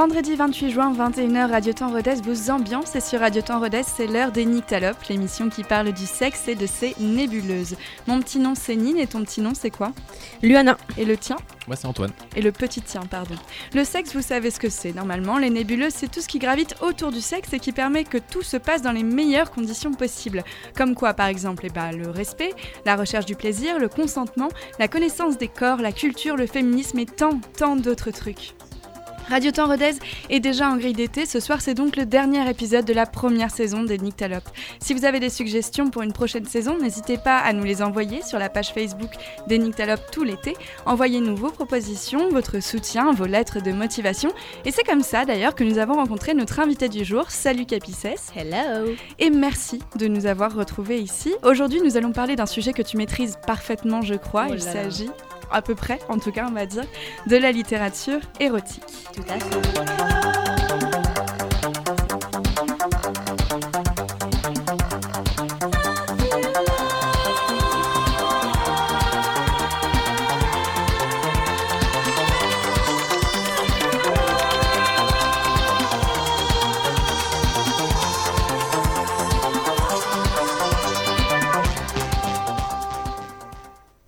Vendredi 28 juin, 21h, Radio Temps Rodez vous ambiance et sur Radio Temps Rodez, c'est l'heure des Nyctalopes, l'émission qui parle du sexe et de ses nébuleuses. Mon petit nom c'est Nine et ton petit nom c'est quoi? Luana. Et le tien? Moi c'est Antoine. Et le petit tien, pardon. Le sexe, vous savez ce que c'est normalement. Les nébuleuses, c'est tout ce qui gravite autour du sexe et qui permet que tout se passe dans les meilleures conditions possibles. Comme quoi, par exemple, eh ben, le respect, la recherche du plaisir, le consentement, la connaissance des corps, la culture, le féminisme et tant, tant d'autres trucs. Radio Temps Rodez est déjà en grille d'été. Ce soir, c'est donc le dernier épisode de la première saison des Nyctalopes. Si vous avez des suggestions pour une prochaine saison, n'hésitez pas à nous les envoyer sur la page Facebook des Nyctalopes tout l'été. Envoyez-nous vos propositions, votre soutien, vos lettres de motivation. Et c'est comme ça d'ailleurs que nous avons rencontré notre invité du jour. Salut Capices. Hello. Et merci de nous avoir retrouvés ici. Aujourd'hui, nous allons parler d'un sujet que tu maîtrises parfaitement, je crois. Oh Il là s'agit à peu près, en tout cas on va dire, de la littérature érotique.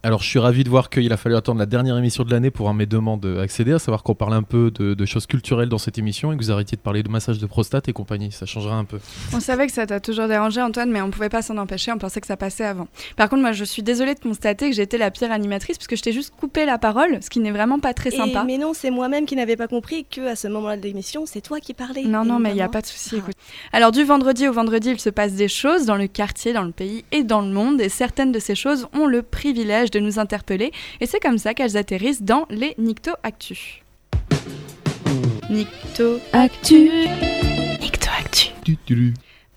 Alors je suis ravi de voir qu'il a fallu attendre la dernière émission de l'année pour un mes demandes accéder, à savoir qu'on parle un peu de, de choses culturelles dans cette émission et que vous arrêtiez de parler de massage de prostate et compagnie, ça changera un peu. On savait que ça t'a toujours dérangé Antoine, mais on pouvait pas s'en empêcher, on pensait que ça passait avant. Par contre, moi je suis désolée de constater que j'étais la pire animatrice parce que je t'ai juste coupé la parole, ce qui n'est vraiment pas très Et- sympa. mais non, c'est moi-même qui n'avais pas compris que à ce moment-là de l'émission, c'est toi qui parlais. Non, non, mais il n'y a pas de souci. Ah. écoute. Alors, du vendredi au vendredi, il se passe des choses dans le quartier, dans le pays et dans le monde. Et certaines de ces choses ont le privilège de nous interpeller. Et c'est comme ça qu'elles atterrissent dans les Nicto Actu. Nicto Actu. Nicto Actu.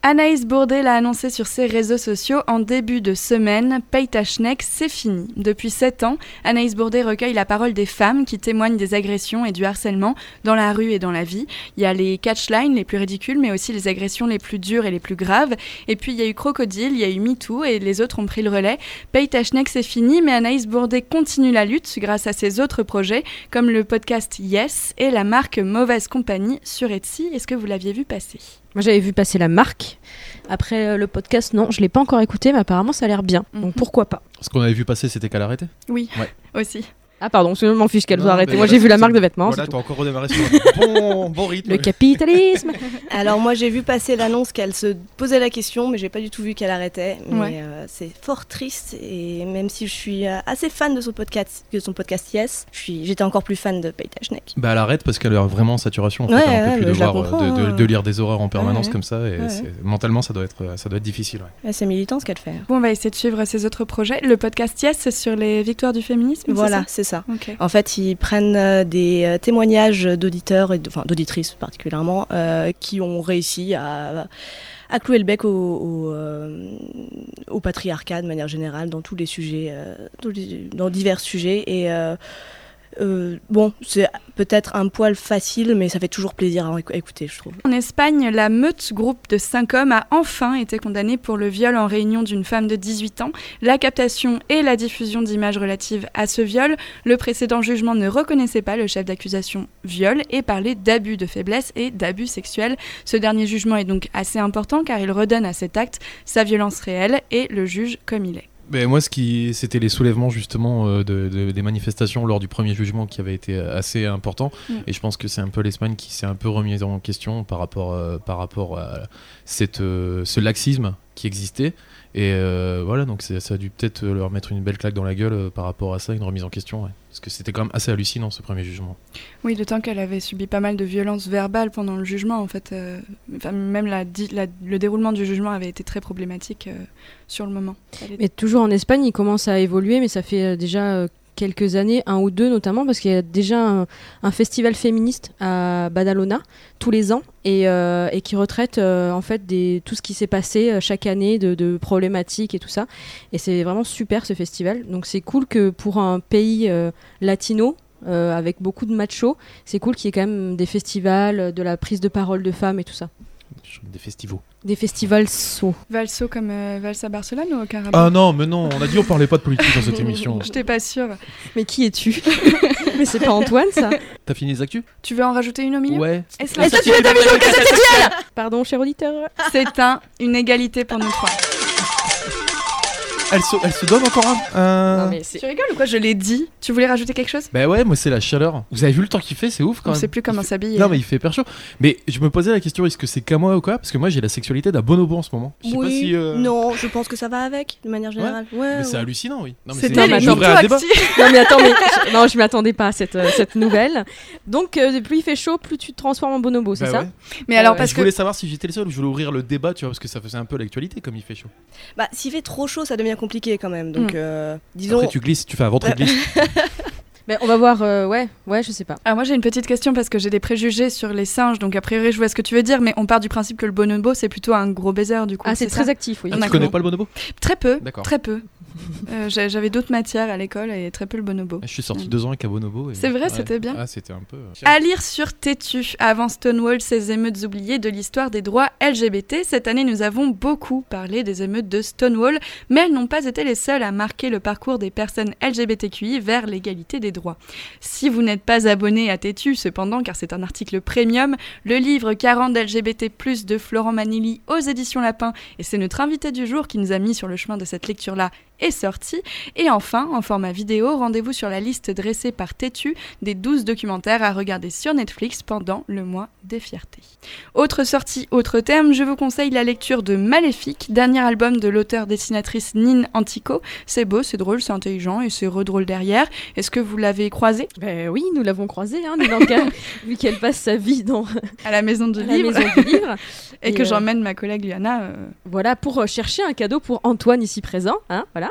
Anaïs Bourdet l'a annoncé sur ses réseaux sociaux en début de semaine. Paye ta c'est fini. Depuis 7 ans, Anaïs Bourdet recueille la parole des femmes qui témoignent des agressions et du harcèlement dans la rue et dans la vie. Il y a les catchlines les plus ridicules, mais aussi les agressions les plus dures et les plus graves. Et puis il y a eu Crocodile, il y a eu MeToo et les autres ont pris le relais. Paye ta c'est fini, mais Anaïs Bourdet continue la lutte grâce à ses autres projets, comme le podcast Yes et la marque Mauvaise Compagnie sur Etsy. Est-ce que vous l'aviez vu passer? Moi j'avais vu passer la marque. Après euh, le podcast, non, je l'ai pas encore écouté, mais apparemment ça a l'air bien. Mhm. Donc pourquoi pas Ce qu'on avait vu passer c'était qu'elle arrêtait. Oui, Ouais. aussi. Ah pardon, je m'en fiche qu'elle soit arrêtée. Moi j'ai vu la marque de vêtements. Voilà, t'as encore redémarré sur un bon, bon rythme. Le capitalisme. Alors moi j'ai vu passer l'annonce qu'elle se posait la question, mais j'ai pas du tout vu qu'elle arrêtait. Mais Ouais. euh, c'est fort triste et même si je suis euh, assez fan de son podcast, de son podcast Yes, je suis, j'étais encore plus fan de Peyta Schneck. Bah elle arrête parce qu'elle a vraiment en saturation. En Ouais, fait, elle en ouais, peut plus de, euh, comprends, de, de- hein. de lire des horreurs en permanence Ouais, comme ça et mentalement ça doit être, ça doit être difficile. c'est militant ce qu'elle fait. Bon, on va essayer de suivre ses autres projets. Le podcast Yes, c'est sur les victoires du féminisme. Voilà, c'est ça. En fait, ils prennent euh, des euh, témoignages d'auditeurs, et enfin d'auditrices particulièrement, euh, qui ont réussi à, à clouer le bec au, au, euh, au patriarcat de manière générale dans tous les sujets, dans, divers sujets. Et euh, bon, c'est peut-être un poil facile, mais ça fait toujours plaisir à écou- écouter, je trouve. En Espagne, la meute groupe de cinq hommes a enfin été condamnée pour le viol en réunion d'une femme de 18 ans, la captation et la diffusion d'images relatives à ce viol. Le précédent jugement ne reconnaissait pas le chef d'accusation viol et parlait d'abus de faiblesse et d'abus sexuels. Ce dernier jugement est donc assez important car il redonne à cet acte sa violence réelle et le juge comme il est. Mais moi, ce qui, c'était les soulèvements justement euh, de, de- des manifestations lors du premier jugement qui avait été assez important. Mm. Et je pense que c'est un peu l'Espagne qui s'est un peu remise en question par rapport, euh, par rapport à cette, euh, ce laxisme qui existait. Et euh, voilà, donc c'est- ça a dû peut-être leur mettre une belle claque dans la gueule euh, par rapport à ça, une remise en question. ouais. Parce que c'était quand même assez hallucinant ce premier jugement. Oui, d'autant qu'elle avait subi pas mal de violences verbales pendant le jugement, en fait. euh, enfin, même la, di- la- le déroulement du jugement avait été très problématique euh, sur le moment. Mais toujours en Espagne, il commence à évoluer, mais ça fait déjà euh, quelques années, un ou deux notamment, parce qu'il y a déjà un, festival féministe à Badalona tous les ans et, euh, et qui retraite euh, en fait des, tout ce qui s'est passé euh, chaque année de, problématiques et tout ça. Et c'est vraiment super ce festival. Donc c'est cool que pour un pays latino. avec beaucoup de machos, c'est cool qu'il y ait quand même des festivals, de la prise de parole de femmes et tout ça. Des festivals. Des festivals so. Valso comme euh, Vals à Barcelone ou au Carabin Ah non, mais non, on a dit on parlait pas de politique dans cette émission. Je n'étais pas sûre. Mais qui es-tu Mais c'est pas Antoine, ça. T'as fini les actus? Tu veux en rajouter une au milieu? Ouais. Est-ce que tu veux ta vidéo Pardon, cher auditeur. c'est un, une égalité pour nous trois Elle se, elle se donne encore un. un- Non, mais c'est- Tu rigoles ou quoi Je l'ai dit. Tu voulais rajouter quelque chose? Bah ouais, moi c'est la chaleur. Vous avez vu le temps qu'il fait, c'est ouf quand On même. sait plus comment s'habiller. Non mais il fait hyper chaud. Mais je me posais la question, est-ce que c'est qu'à moi ou quoi? Parce que moi j'ai la sexualité d'un bonobo en ce moment. Je sais pas si. euh, Non, je pense que ça va avec, de manière générale. Ouais, Mais c'est hallucinant, oui. Non, mais C'était c'est les un débat. Non mais attends, mais non, je m'attendais pas à cette, euh, cette nouvelle. Donc euh, plus il fait chaud, plus tu te transformes en bonobo, c'est Bah ça ouais. Mais alors, Ouais. parce je que voulais savoir si j'étais le seul ou je voulais ouvrir le débat, tu vois, parce que ça faisait un peu l'actualité comme il fait chaud. Bah, s'il fait trop chaud, ça devient compliqué quand même. Donc, Mm. euh, disons. Après tu glisses, tu fais un ventre glisse. Mais on va voir. euh, ouais, ouais, je sais pas. Alors moi j'ai une petite question parce que j'ai des préjugés sur les singes, donc a priori je vois ce que tu veux dire, mais on part du principe que le bonobo c'est plutôt un gros baiser du coup. Ah, c'est très ça actif, oui. Ah, tu D'accord. connais pas le bonobo? Très peu, D'accord. très peu. Euh, j'a- J'avais d'autres matières à l'école et très peu le bonobo. Je suis sorti deux ans avec un bonobo. et- C'est vrai, Ouais. c'était bien. Ah, c'était un peu. euh, À lire sur Tétu, avant Stonewall, ces émeutes oubliées de l'histoire des droits LGBT. Cette année, nous avons beaucoup parlé des émeutes de Stonewall, mais elles n'ont pas été les seules à marquer le parcours des personnes LGBTQI vers l'égalité des droits. Si vous n'êtes pas abonné à Tétu, cependant, car c'est un article premium, le livre 40 LGBT+, de Florent Manilli aux éditions Lapin, et c'est notre invité du jour qui nous a mis sur le chemin de cette lecture-là, est sorti. Et enfin, en format vidéo, rendez-vous sur la liste dressée par Tétu des 12 documentaires à regarder sur Netflix pendant le mois des fiertés. Autre sortie, autre terme, je vous conseille la lecture de Maléfique, dernier album de l'auteur-dessinatrice Nin Antico. C'est beau, c'est drôle, c'est intelligent et c'est redrôle derrière. Est-ce que vous l'avez croisé? Ben oui, nous l'avons croisée, hein, vu qu'elle passe sa vie dans à la maison du livre maison du livre. et Et, que euh, j'emmène ma collègue Liana euh, Voilà, pour euh, chercher un cadeau pour Antoine ici présent. Hein, voilà.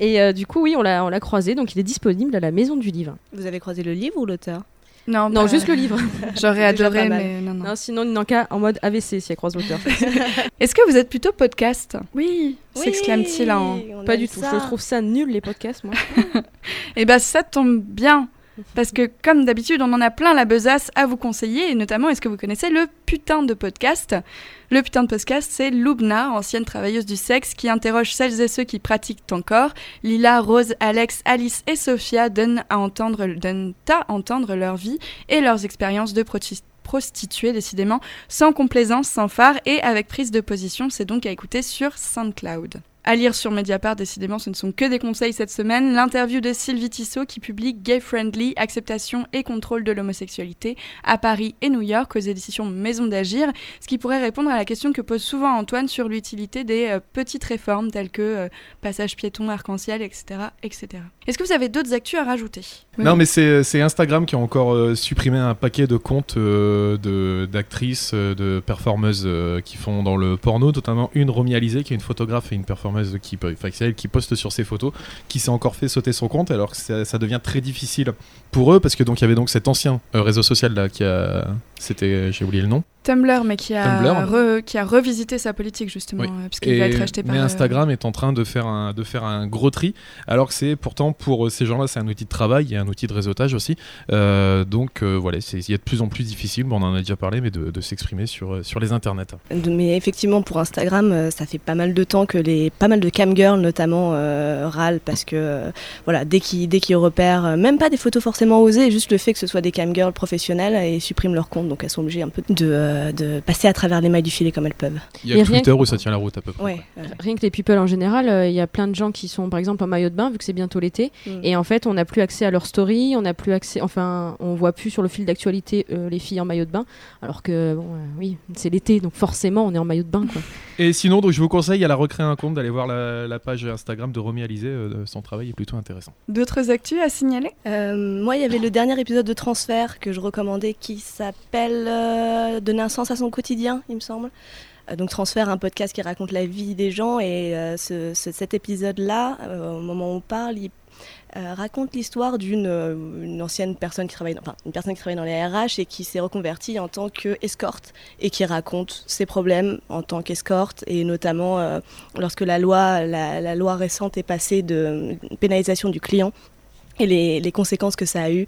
Et euh, du coup, oui, on l'a on l'a croisé, donc il est disponible à la maison du livre. Vous avez croisé le livre ou l'auteur? Non, Non, bah, juste le livre. J'aurais adoré, mais non, non. Non, sinon, Nanka en mode AVC si elle croise l'auteur. Est-ce que vous êtes plutôt podcast? Oui, s'exclame-t-il en... Pas du tout. ça. Je trouve ça nul, les podcasts, moi. Eh ben ça tombe bien. Parce que comme d'habitude, on en a plein la besace à vous conseiller, notamment, est-ce que vous connaissez le putain de podcast? Le putain de podcast, c'est Loubna, ancienne travailleuse du sexe, qui interroge celles et ceux qui pratiquent encore. Lila, Rose, Alex, Alice et Sophia donnent à entendre, donnent à entendre leur vie et leurs expériences de proti- prostituées, décidément, sans complaisance, sans phare et avec prise de position. C'est donc à écouter sur SoundCloud. À lire sur Mediapart, décidément, ce ne sont que des conseils cette semaine. L'interview de Sylvie Tissot qui publie Gay Friendly, acceptation et contrôle de l'homosexualité à Paris et New York aux éditions Maison d'Agir, ce qui pourrait répondre à la question que pose souvent Antoine sur l'utilité des euh, petites réformes telles que euh, passage piéton, arc-en-ciel, etc. etc. Est-ce que vous avez d'autres actus à rajouter? Non, mais c'est c'est Instagram qui a encore euh, supprimé un paquet de comptes euh, d'actrices, euh, de performeuses euh, qui font dans le porno, notamment une Romy Alizé, qui est une photographe et une performeuse elle qui poste sur ses photos, qui s'est encore fait sauter son compte, alors que ça, devient très difficile pour eux, parce que donc il y avait donc cet ancien euh, réseau social là qui. C'était. J'ai oublié le nom. Tumblr, mais qui a, Tumblr. re- qui a revisité sa politique justement, Oui. euh, puisqu'il va être acheté par... mais euh, Instagram est en train de faire un, de faire un gros tri, alors que c'est pourtant pour euh, ces gens-là, c'est un outil de travail et un outil de réseautage aussi. Euh, donc euh, voilà, c'est- il y a de plus en plus difficile, bon, on en a déjà parlé, mais de, de s'exprimer sur, sur les internets. Mais effectivement, pour Instagram, ça fait pas mal de temps que les, pas mal de camgirls notamment euh, râlent parce que voilà, dès qu'ils dès qu'ils repèrent, même pas des photos forcément osées, juste le fait que ce soit des camgirls professionnelles et suppriment leur compte, donc elles sont obligées un peu de, euh, de passer à travers les mailles du filet comme elles peuvent. Il y a Et que rien Twitter où ça tient la route à peu près. Ouais. Rien que les people en général, euh, il y a plein de gens qui sont par exemple en maillot de bain vu que c'est bientôt l'été Mm. et en fait on n'a plus accès à leur story, on n'a plus accès, enfin on voit plus sur le fil d'actualité euh, les filles en maillot de bain alors que bon euh, oui c'est l'été donc forcément on est en maillot de bain quoi. Et sinon, donc, je vous conseille à la recréer un compte d'aller voir la, la page Instagram de Romy Alizé, euh, son travail est plutôt intéressant. D'autres actus à signaler? Euh, moi, il y avait le dernier épisode de Transfert que je recommandais qui s'appelle euh, Donner un sens à son quotidien, il me semble. Euh, donc Transfert, un podcast qui raconte la vie des gens et euh, ce- ce- cet épisode-là, euh, au moment où on parle, il euh, raconte l'histoire d'une euh, ancienne personne qui travaille, dans, enfin une personne qui travaille dans les RH et qui s'est reconvertie en tant qu'escorte et qui raconte ses problèmes en tant qu'escorte et notamment euh, lorsque la loi, la, loi récente est passée de pénalisation du client et les, conséquences que ça a eu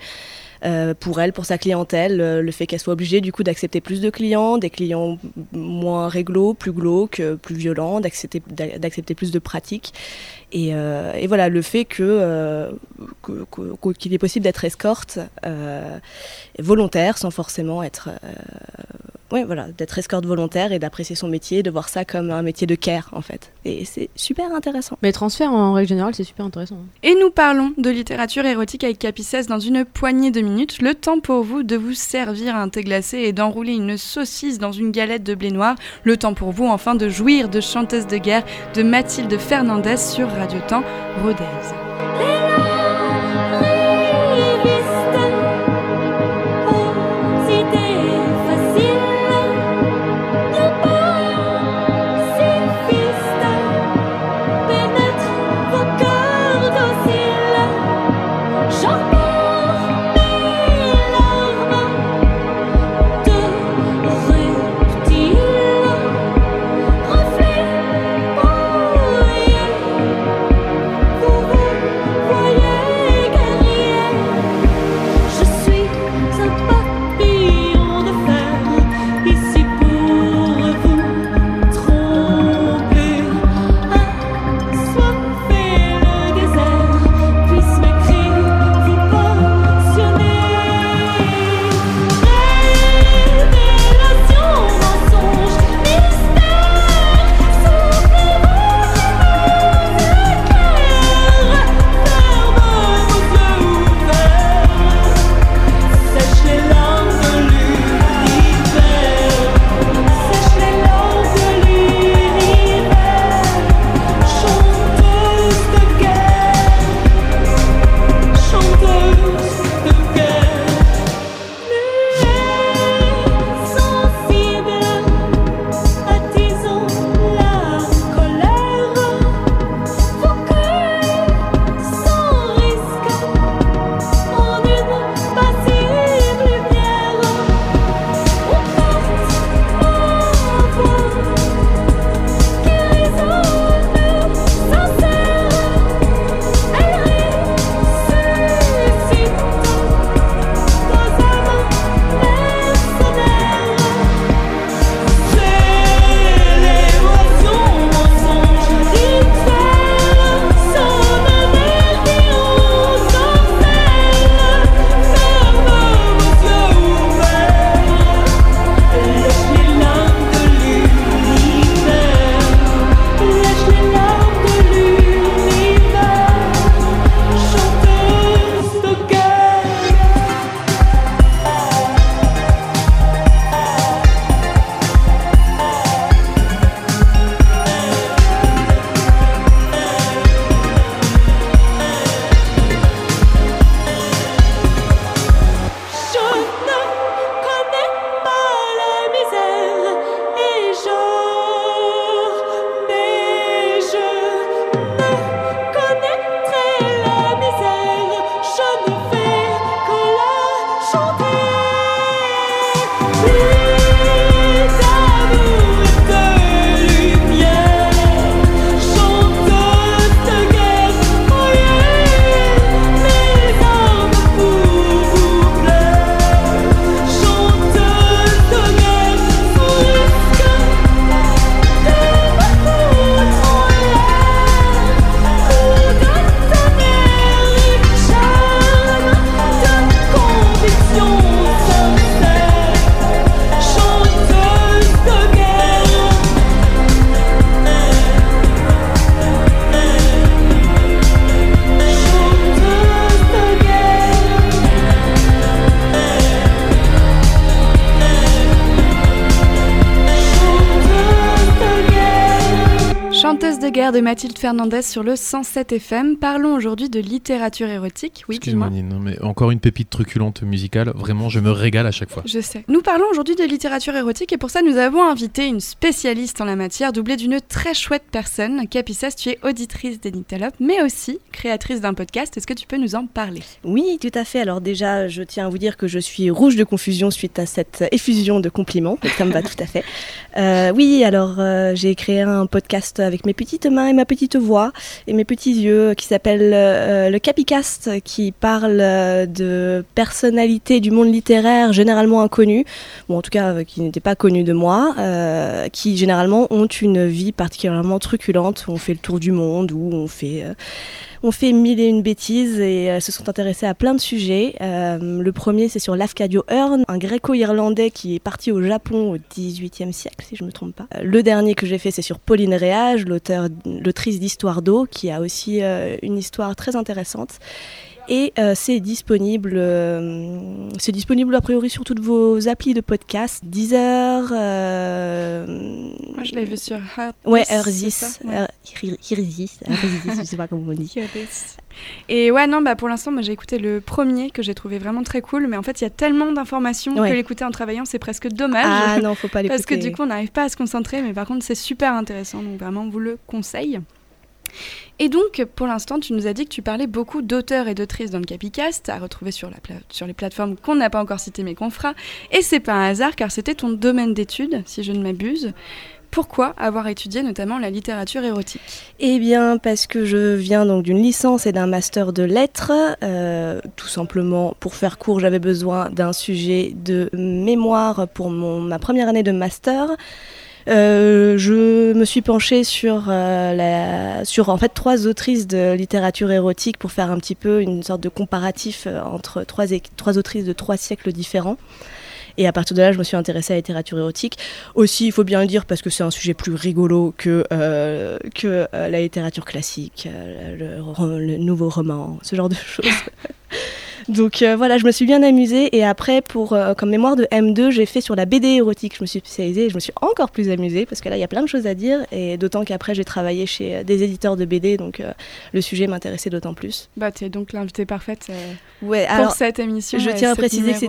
pour elle, pour sa clientèle, le fait qu'elle soit obligée du coup d'accepter plus de clients, des clients moins réglo, plus glauques, plus violents, d'accepter plus de pratiques. Et, euh, et, voilà, le fait que, euh, qu'il est possible d'être escorte euh, volontaire sans forcément être ouais, voilà, d'être escorte volontaire et d'apprécier son métier, de voir ça comme un métier de care en fait. Et c'est super intéressant. Mais transfert en règle générale, c'est super intéressant. Et nous parlons de littérature érotique avec Capicès dans une poignée de minutes. Le temps pour vous de vous servir un thé glacé et d'enrouler une saucisse dans une galette de blé noir. Le temps pour vous enfin de jouir de Chanteuse de guerre de Mathilde Fernandez sur Radio Temps Rodez. Mathilde Fernandez sur le 107 FM. Parlons aujourd'hui de littérature érotique. Oui, Excuse-moi, mais encore une pépite truculente musicale. Vraiment, je me régale à chaque fois. Je sais. Nous parlons aujourd'hui de littérature érotique et pour ça, nous avons invité une spécialiste en la matière, doublée d'une très chouette personne. Capissas, tu es auditrice d'Enitalope, mais aussi créatrice d'un podcast. Est-ce que tu peux nous en parler? Oui, tout à fait. Alors déjà, je tiens à vous dire que je suis rouge de confusion suite à cette effusion de compliments. Ça me va tout à fait. Euh, oui, alors euh, j'ai créé un podcast avec avec mes petites mains et ma petite voix et mes petits yeux, qui s'appelle euh, le Capicast, qui parle euh, de personnalités du monde littéraire généralement inconnues, bon en tout cas euh, qui n'étaient pas connues de moi, euh, qui généralement ont une vie particulièrement truculente, où on fait le tour du monde, où on fait euh, on fait mille et une bêtises et euh, se sont intéressés à plein de sujets. Euh, le premier, c'est sur Lafcadio Hearn, un gréco-irlandais qui est parti au Japon au XVIIIe siècle, si je ne me trompe pas. Euh, le dernier que j'ai fait, c'est sur Pauline Réage, l'autrice d'Histoire d'eau, qui a aussi une histoire très intéressante. Et euh, c'est disponible, euh, c'est disponible a priori sur toutes vos applis de podcast, Deezer. euh, Moi, je l'ai vu sur Heart. Ouais, Erzis. Er- Hirzis, Erzis, je sais pas comment on dit. Et ouais, non, bah pour l'instant, moi j'ai écouté le premier que j'ai trouvé vraiment très cool, mais en fait, il y a tellement d'informations Ouais. que l'écouter en travaillant, c'est presque dommage. Ah non, faut pas l'écouter. Parce que du coup, on n'arrive pas à se concentrer, mais par contre, c'est super intéressant, donc vraiment, on vous le conseille. Et donc, pour l'instant, tu nous as dit que tu parlais beaucoup d'auteurs et d'autrices dans le Capicast, à retrouver sur, les plateformes qu'on n'a pas encore citées, mais qu'on fera. Et c'est pas un hasard, car c'était ton domaine d'études, si je ne m'abuse. Pourquoi avoir étudié notamment la littérature érotique? Eh bien, parce que je viens donc d'une licence et d'un master de lettres. Euh, tout simplement, pour faire court, j'avais besoin d'un sujet de mémoire pour ma première année de master. Euh, je me suis penchée sur, euh, sur en fait trois autrices de littérature érotique pour faire un petit peu une sorte de comparatif euh, entre trois, autrices de trois siècles différents. Et à partir de là, je me suis intéressée à la littérature érotique. Aussi, il faut bien le dire, parce que c'est un sujet plus rigolo que, que la littérature classique, le nouveau roman, ce genre de choses. Donc euh, voilà, je me suis bien amusée et après, pour, euh, comme mémoire de M2, j'ai fait sur la BD érotique. Je me suis spécialisée et je me suis encore plus amusée parce que là, il y a plein de choses à dire et d'autant qu'après, j'ai travaillé chez euh, des éditeurs de BD, donc euh, le sujet m'intéressait d'autant plus. Bah, tu es donc l'invitée parfaite euh, Ouais, pour alors cette émission. je tiens à préciser que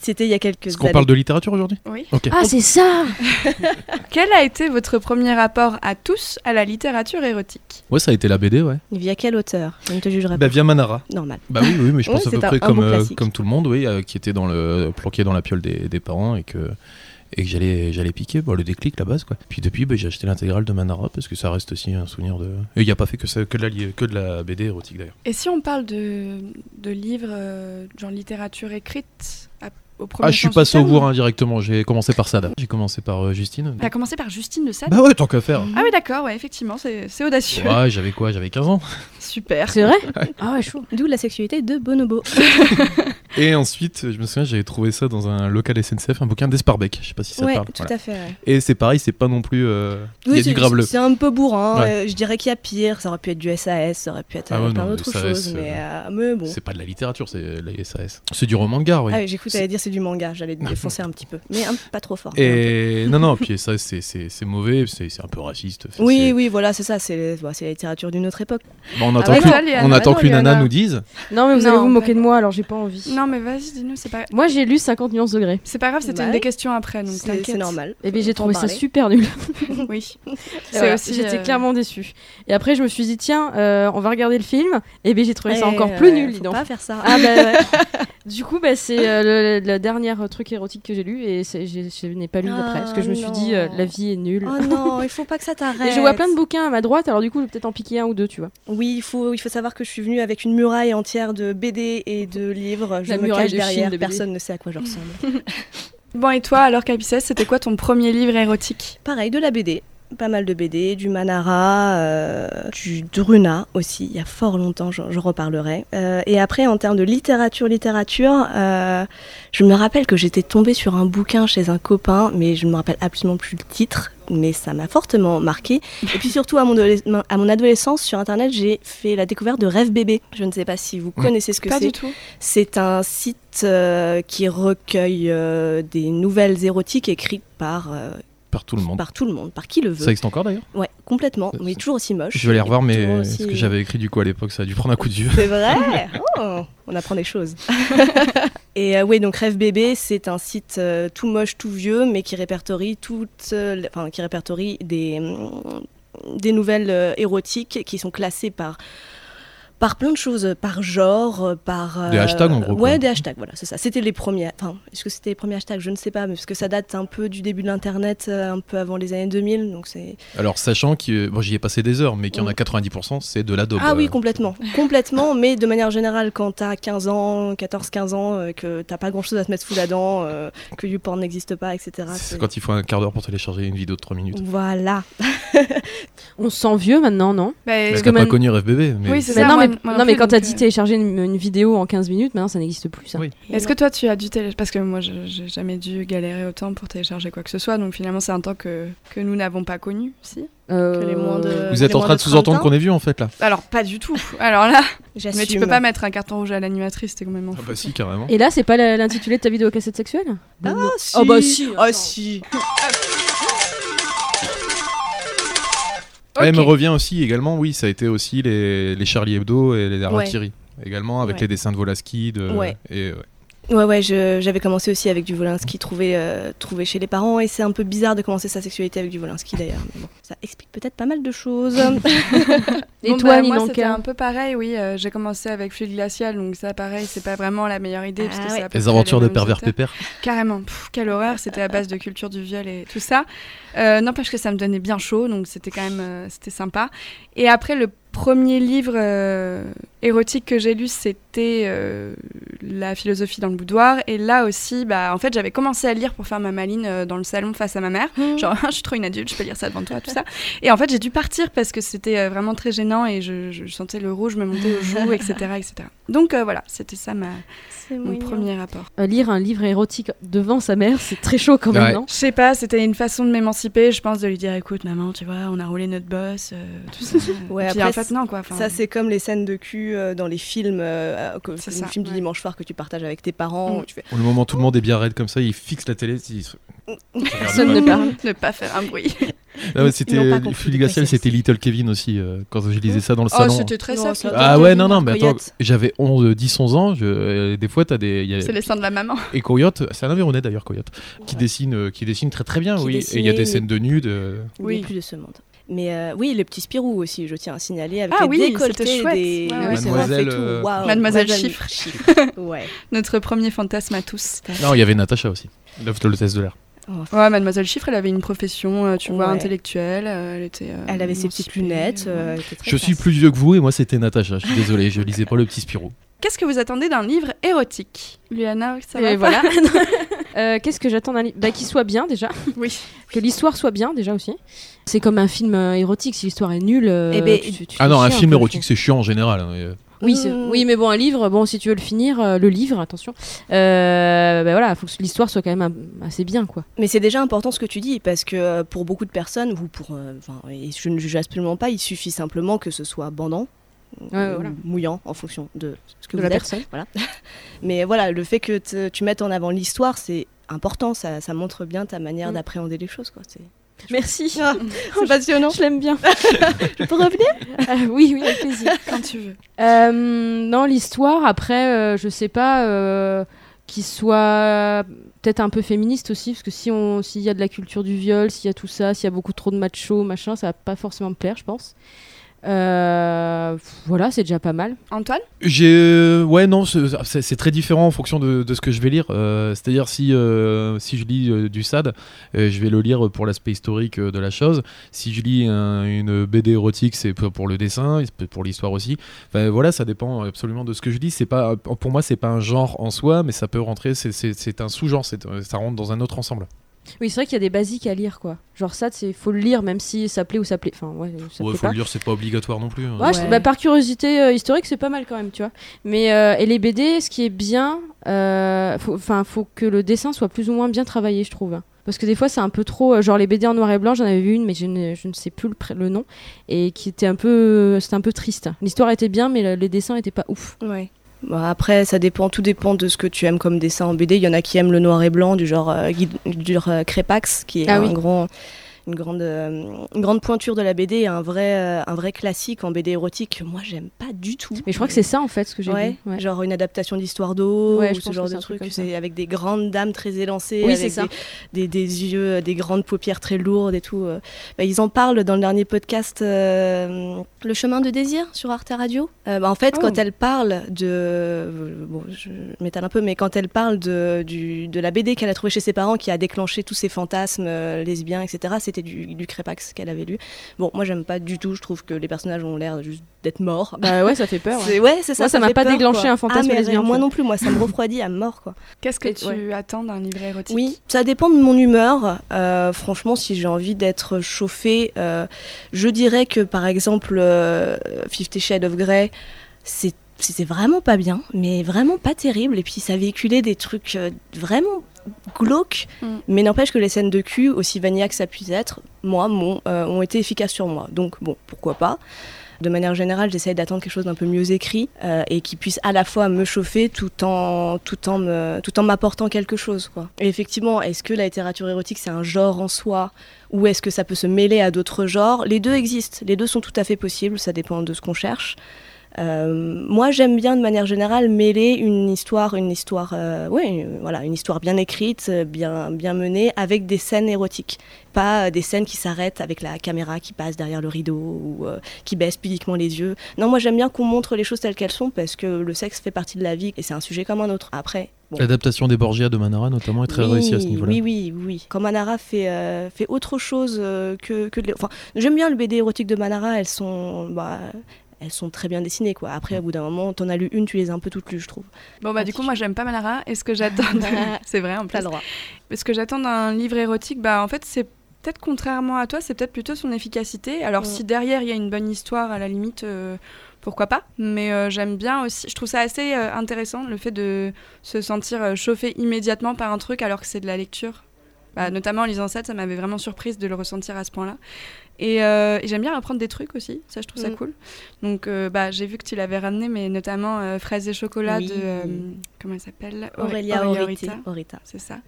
c'était il y a quelques Est-ce qu'on parle de littérature aujourd'hui Oui. Ah, c'est ça Quel a été votre premier rapport à tous à la littérature érotique? Ouais, ça a été la BD, ouais. Via quel auteur? Je ne te jugerai Bah, pas. via Manara. Normal. Bah oui, oui, mais je Ouais, pense à peu près comme, euh, comme tout le monde, oui, euh, qui était dans le planqué dans la piole des, des parents et que et que j'allais j'allais piquer bon, le déclic la base quoi. Puis depuis bah, j'ai acheté l'intégrale de Manara parce que ça reste aussi un souvenir de et il n'y a pas fait que ça que de la li- que de la BD érotique d'ailleurs. Et si on parle de, de livres, euh, genre littérature écrite, au premier Ah, je suis passé au terme bourg indirectement, j'ai commencé par d'abord. J'ai commencé par euh, Justine. T'as commencé par Justine de Sade Bah ouais, tant qu'à faire. Ah oui, d'accord, ouais, effectivement, c'est audacieux. Ouais, j'avais quoi J'avais 15 ans. Super. C'est vrai Ah ouais, chaud. D'où la sexualité de Bonobo. Et ensuite, je me souviens, j'avais trouvé ça dans un local SNCF, un bouquin d'Esparbeck. Je sais pas si ça ouais, parle. tout Voilà. à fait. ouais. Et c'est pareil, c'est pas non plus. euh, Il y a Oui, du c'est- graveleux. C'est un peu bourrin. Ouais. euh, je dirais qu'il y a pire. Ça aurait pu être du SAS, ça aurait pu être Ah euh, ouais, plein d'autres choses. Mais, euh, mais bon. C'est pas de la littérature, c'est la SAS. C'est du roman de gare, oui. Ah oui, j'ai cru que t'allais dire c'est du manga. J'allais défoncer un petit peu. Mais un- pas trop fort. Et non, non, puis ça, c'est- mauvais, c'est c'est un peu raciste. Oui, oui, voilà, c'est ça. C'est bah, la littérature d'une autre époque. Bah, on Ah attend qu'une- Ah qu'une nana nous dise. Non, mais vous Non, allez vous moquer de moi, alors j'ai pas envie. Non, mais vas-y, dis-nous, c'est pas... Moi, j'ai lu 50 nuances degrés. c'est pas grave, c'était Bah une des questions après, donc C'est t'inquiète. c'est normal. Et bien, j'ai trouvé ça super nul. Oui. J'étais euh, clairement déçue. Et après, je me suis dit, tiens, euh, on va regarder le film. Et bien, j'ai trouvé ça Eh, encore plus nul, dis donc. pas faire ça. Ah bah. Du coup, bah, c'est euh, le, dernier truc érotique que j'ai lu et je n'ai pas lu Ah, après parce que je me suis dit euh, la vie est nulle. Oh non, il faut pas que ça t'arrête. et je vois plein de bouquins à ma droite, alors du coup, je vais peut-être en piquer un ou deux, tu vois. Oui, il faut, il faut savoir que je suis venue avec une muraille entière de BD et de livres. Je La me muraille cache de derrière. De. Personne ne sait à quoi je ressemble. Bon, et toi, alors, Capicès, c'était quoi ton premier livre érotique? Pareil, de la BD. Pas mal de BD, du Manara, euh, du Druna aussi, il y a fort longtemps, je, je reparlerai. Euh, et après, en termes de littérature, littérature, euh, je me rappelle que j'étais tombée sur un bouquin chez un copain, mais je ne me rappelle absolument plus le titre, mais ça m'a fortement marqué. Et puis surtout, à mon, adolesc- à mon adolescence, sur Internet, j'ai fait la découverte de Rêve Bébé. Je ne sais pas si vous connaissez ce que Pas c'est. du tout. C'est un site euh, qui recueille euh, des nouvelles érotiques écrites par, euh, Par tout le monde. par tout le monde, par qui le veut. Ça existe encore d'ailleurs Ouais, complètement. Mais toujours aussi moche. Je vais aller revoir mais aussi- ce que j'avais écrit du coup à l'époque, ça a dû prendre un coup de vieux. C'est vrai Oh, On apprend des choses. Et euh, oui, donc Rêve Bébé, c'est un site euh, tout moche, tout vieux, mais qui répertorie toutes, euh, enfin, qui répertorie des, hum, des nouvelles euh, érotiques qui sont classées par par plein de choses, par genre, euh, par. Des hashtags, en gros, quoi. Ouais, des hashtags, voilà, c'est ça. C'était les premiers. Enfin, est-ce que c'était les premiers hashtags? Je ne sais pas, mais parce que ça date un peu du début de l'internet, euh, un peu avant les années 2000, donc c'est. Alors, sachant que bon, j'y ai passé des heures, mais qu'il y en a 90%, c'est de l'Adobe. Ah oui, euh. complètement. complètement, mais de manière générale, quand t'as 15 ans, 14-15 ans, euh, que t'as pas grand chose à te mettre sous la dent, euh, que YouPorn n'existe pas, etc. C'est quand il faut un quart d'heure pour télécharger une vidéo de 3 minutes. Voilà. On se sent vieux maintenant, non? Bah, Mais Parce t'as que pas man- connu RFBB. Mais... Oui, c'est Mais ça. non, mais, non, mais quand t'as dit euh, télécharger une, une vidéo en 15 minutes, maintenant ça n'existe plus ça. Oui. Est-ce que toi tu as dû télécharger Parce que moi je- j'ai jamais dû galérer autant pour télécharger quoi que ce soit, donc finalement c'est un temps que, que nous n'avons pas connu, si? Euh, Que les moins de- Vous êtes les en train de de sous-entendre 30 qu'on est vu en fait là Alors pas du tout. Alors là, mais tu peux pas mettre un carton rouge à l'animatrice, t'es complètement Ah fou. bah si, carrément. Et là, c'est pas l'intitulé de ta vidéo cassette sexuelle? Ah, si. Oh, bah, si, Ah si. Elle me revient aussi également, oui, ça a été aussi les, les Charlie Hebdo et les Harakiri. Également avec Ouais. les dessins de Volaski. De... Ouais. Et, ouais. Ouais, j'avais commencé aussi avec du Volinsky trouvé, euh, trouvé chez les parents, et c'est un peu bizarre de commencer sa sexualité avec du Volinsky d'ailleurs. Bon, ça explique peut-être pas mal de choses. Et Bon, toi, bah, moi c'était un peu pareil, oui. euh, j'ai commencé avec Fluide Glacial, donc ça pareil, c'est pas vraiment la meilleure idée. parce que Ah ouais. à peu Les aventures de pervers pépère. Carrément, Pff, quelle horreur, c'était à base de culture du viol et tout ça. Euh, N'empêche que ça me donnait bien chaud, donc c'était quand même euh, c'était sympa. Et après, le premier livre euh, érotique que j'ai lu, c'était euh, La philosophie dans le boudoir. Et là aussi, bah, en fait, j'avais commencé à lire pour faire ma maline euh, dans le salon face à ma mère. Genre, je suis trop une adulte, je peux lire ça devant toi, tout ça. Et en fait, j'ai dû partir parce que c'était euh, vraiment très gênant et je, je sentais le rouge me monter aux joues, etc. etc. Donc euh, voilà, c'était ça ma, mon mignon. premier rapport. Euh, lire un livre érotique devant sa mère, c'est très chaud quand même, Ouais. non? Je sais pas, c'était une façon de m'émanciper, je pense, de lui dire écoute, maman, tu vois, on a roulé notre boss, euh, tout ça. Ouais, après, quoi. enfin, Ça, c'est comme les scènes de cul euh, dans les films, euh, que- C'est les ça, films du dimanche soir que tu partages avec tes parents. Mm. où tu fais Au moment où tout le monde est bien raide comme ça, il fixe la télé. il se- Personne ne parle. ne pas faire un bruit. Ah ouais, Ils c'était Glacial, c'était Little Kevin aussi euh, quand je lisais ça dans le Oh, salon. c'était très Non. Ah ouais, non, non, mais attends, j'avais 11, 10, 11 ans. Je, euh, des fois, t'as des. a- C'est les seins de la maman. Et Coyote, c'est un Aveyronais d'ailleurs, Coyote, qui, dessine, euh, qui dessine très très bien, Qui oui. Et il y a des scènes de nude. euh, Il Oui. plus de ce monde. Mais euh, oui, le petit Spirou aussi, je tiens à signaler, avec Ah les oui, décolletés c'était chouette. des Ouais. Mademoiselle, Chiffre. Chiffre. ouais. Notre premier fantasme à tous. Non, il y avait Natacha aussi. Test de l'air. Ouais, Mademoiselle Chiffre, elle avait une profession, euh, tu vois, intellectuelle. euh, elle était. euh, Elle avait ses petites lunettes. elle était très Je suis plus vieux que vous et moi c'était Natacha. Je suis désolé, je lisais pas le petit Spirou. Qu'est-ce que vous attendez d'un livre érotique? Luana, ça va Et pas voilà. Euh, Qu'est-ce que j'attends d'un livre bah, Qu'il soit bien déjà. Oui. Que l'histoire soit bien déjà aussi. C'est comme un film euh, érotique. Si l'histoire est nulle. euh, Eh ben, tu- tu- tu Ah fais non, un chier film peu, érotique c'est chiant en général. hein, et, euh, Oui, c'est- Mm. oui, mais bon, un livre, bon, si tu veux le finir, euh, le livre, attention, euh, bah voilà, il faut que l'histoire soit quand même un- assez bien, quoi. Mais c'est déjà important ce que tu dis, parce que euh, pour beaucoup de personnes, ou pour, euh, enfin, et je ne juge absolument pas, il suffit simplement que ce soit bandant, Ouais, voilà. mouillant en fonction de ce que De vous la êtes. personne. Mais voilà, le fait que te- tu mettes en avant l'histoire, c'est important, ça, ça montre bien ta manière Mm. d'appréhender les choses. Quoi. C'est Merci. Ah, c'est passionnant. Je l'aime bien. Je peux revenir? Euh, oui, oui, avec plaisir. Quand tu veux. Euh, non, l'histoire, après, euh, je sais pas, euh, qu'il soit peut-être un peu féministe aussi, parce que si on, s'il y a de la culture du viol, s'il y a tout ça, s'il y a beaucoup trop de machos, machin, ça va pas forcément me plaire, je pense. Euh, voilà, c'est déjà pas mal. Antoine J'ai euh, ouais non c'est- c'est très différent en fonction de, de ce que je vais lire. Euh, C'est-à-dire si euh, si je lis euh, du SAD, euh, je vais le lire pour l'aspect historique euh, de la chose. Si je lis un- une BD érotique, c'est pour le dessin, c'est pour l'histoire aussi. Enfin, voilà, ça dépend absolument de ce que je lis. C'est pas pour moi c'est pas un genre en soi, mais ça peut rentrer. c'est- un sous-genre. c'est- Ça rentre dans un autre ensemble. Oui, c'est vrai qu'il y a des basiques à lire, quoi. Genre ça, c'est faut le lire, même si ça plaît ou ça plaît. Enfin, ouais, ça Ouais, plaît faut pas. le lire, c'est pas obligatoire non plus. hein. Ouais, je- Ouais. bah, par curiosité euh, historique, c'est pas mal quand même, tu vois. Mais euh, et les BD, ce qui est bien, euh, faut, enfin, faut que le dessin soit plus ou moins bien travaillé, je trouve. hein. Parce que des fois, c'est un peu trop. genre les BD en noir et blanc, j'en avais vu une, mais je ne, je ne sais plus le, le nom, et qui était un peu, c'était un peu triste. L'histoire était bien, mais le- les dessins étaient pas ouf. Ouais. Bon, après, ça dépend, tout dépend de ce que tu aimes comme dessin en BD. Il y en a qui aiment le noir et blanc, du genre, euh, du genre euh, Crépax, qui est Ah un oui. grand une grande, une grande pointure de la BD, un vrai, un vrai classique en BD érotique que moi j'aime pas du tout. Mais je crois que c'est ça en fait ce que j'ai ouais, vu. Genre une adaptation d'histoire d'eau Ouais, ou ce genre de truc c'est avec des grandes dames très élancées, Oui, avec ça. des, des, des yeux, des grandes paupières très lourdes et tout. euh. Bah, ils en parlent dans le dernier podcast euh, Le chemin de désir sur Arte Radio. Euh, bah, en fait, Oh. quand elle parle de. euh, Bon, je m'étale un peu, mais quand elle parle de, du, de la BD qu'elle a trouvée chez ses parents qui a déclenché tous ses fantasmes euh, lesbiens, etc., c'était du, du Crépax qu'elle avait lu. Bon, moi, j'aime pas du tout. Je trouve que les personnages ont l'air juste d'être morts. Bah ouais, ça fait peur. ouais. C'est- Ouais, c'est ça. Moi, ça m'a fait pas peur, déclenché quoi. un fantasme Ah, mais Moi non plus, moi, ça me refroidit à mort, quoi. Qu'est-ce que Et- tu ouais. attends d'un livret érotique Oui, ça dépend de mon humeur. Euh, franchement, si j'ai envie d'être chauffée, euh, je dirais que par exemple, euh, Fifty Shades of Grey, c'est c'était vraiment pas bien, mais vraiment pas terrible. Et puis ça véhiculait des trucs euh, vraiment glauques, Mm. mais n'empêche que les scènes de cul, aussi vanilla que ça puisse être, moi, m'ont, euh, ont été efficaces sur moi. Donc bon, pourquoi pas. De manière générale, j'essaye d'attendre quelque chose d'un peu mieux écrit euh, et qui puisse à la fois me chauffer tout en, tout en, me, tout en m'apportant quelque chose. Quoi. Et effectivement, est-ce que la littérature érotique c'est un genre en soi ou est-ce que ça peut se mêler à d'autres genres? Les deux existent, les deux sont tout à fait possibles, ça dépend de ce qu'on cherche. Euh, moi, j'aime bien de manière générale mêler une histoire, une histoire, euh, euh, voilà, une histoire bien écrite, euh, bien, bien menée, avec des scènes érotiques, pas des scènes qui s'arrêtent avec la caméra qui passe derrière le rideau ou euh, qui baisse pudiquement les yeux. Non, moi, j'aime bien qu'on montre les choses telles qu'elles sont parce que le sexe fait partie de la vie et c'est un sujet comme un autre. Après. bon. L'adaptation des Borgia de Manara, notamment, est très Oui, réussie à ce niveau-là. Oui, oui, oui. Quand Manara fait, euh, fait autre chose euh, que, que les- Enfin, j'aime bien le BD érotique de Manara, elles sont... Bah, elles sont très bien dessinées, quoi. Après, au bout d'un moment, t'en as lu une, tu les as un peu toutes lues, je trouve. Bon bah du coup moi j'aime pas Manara et ce que j'attends c'est vrai en plus. droit. ce que j'attends d'un livre érotique? Bah en fait c'est peut-être contrairement à toi c'est peut-être plutôt son efficacité. Alors si derrière il y a une bonne histoire à la limite euh, pourquoi pas. Mais euh, j'aime bien aussi je trouve ça assez euh, intéressant le fait de se sentir euh, chauffé immédiatement par un truc alors que c'est de la lecture. Bah, Mm. notamment en lisant ça ça m'avait vraiment surprise de le ressentir à ce point là et, euh, et j'aime bien apprendre des trucs aussi ça je trouve ça Mm. cool donc euh, bah, j'ai vu que tu l'avais ramené mais notamment euh, fraises et chocolat Oui. de euh, comment elle s'appelle? Auré- Aurélia Aurélia. Orita. C'est ça.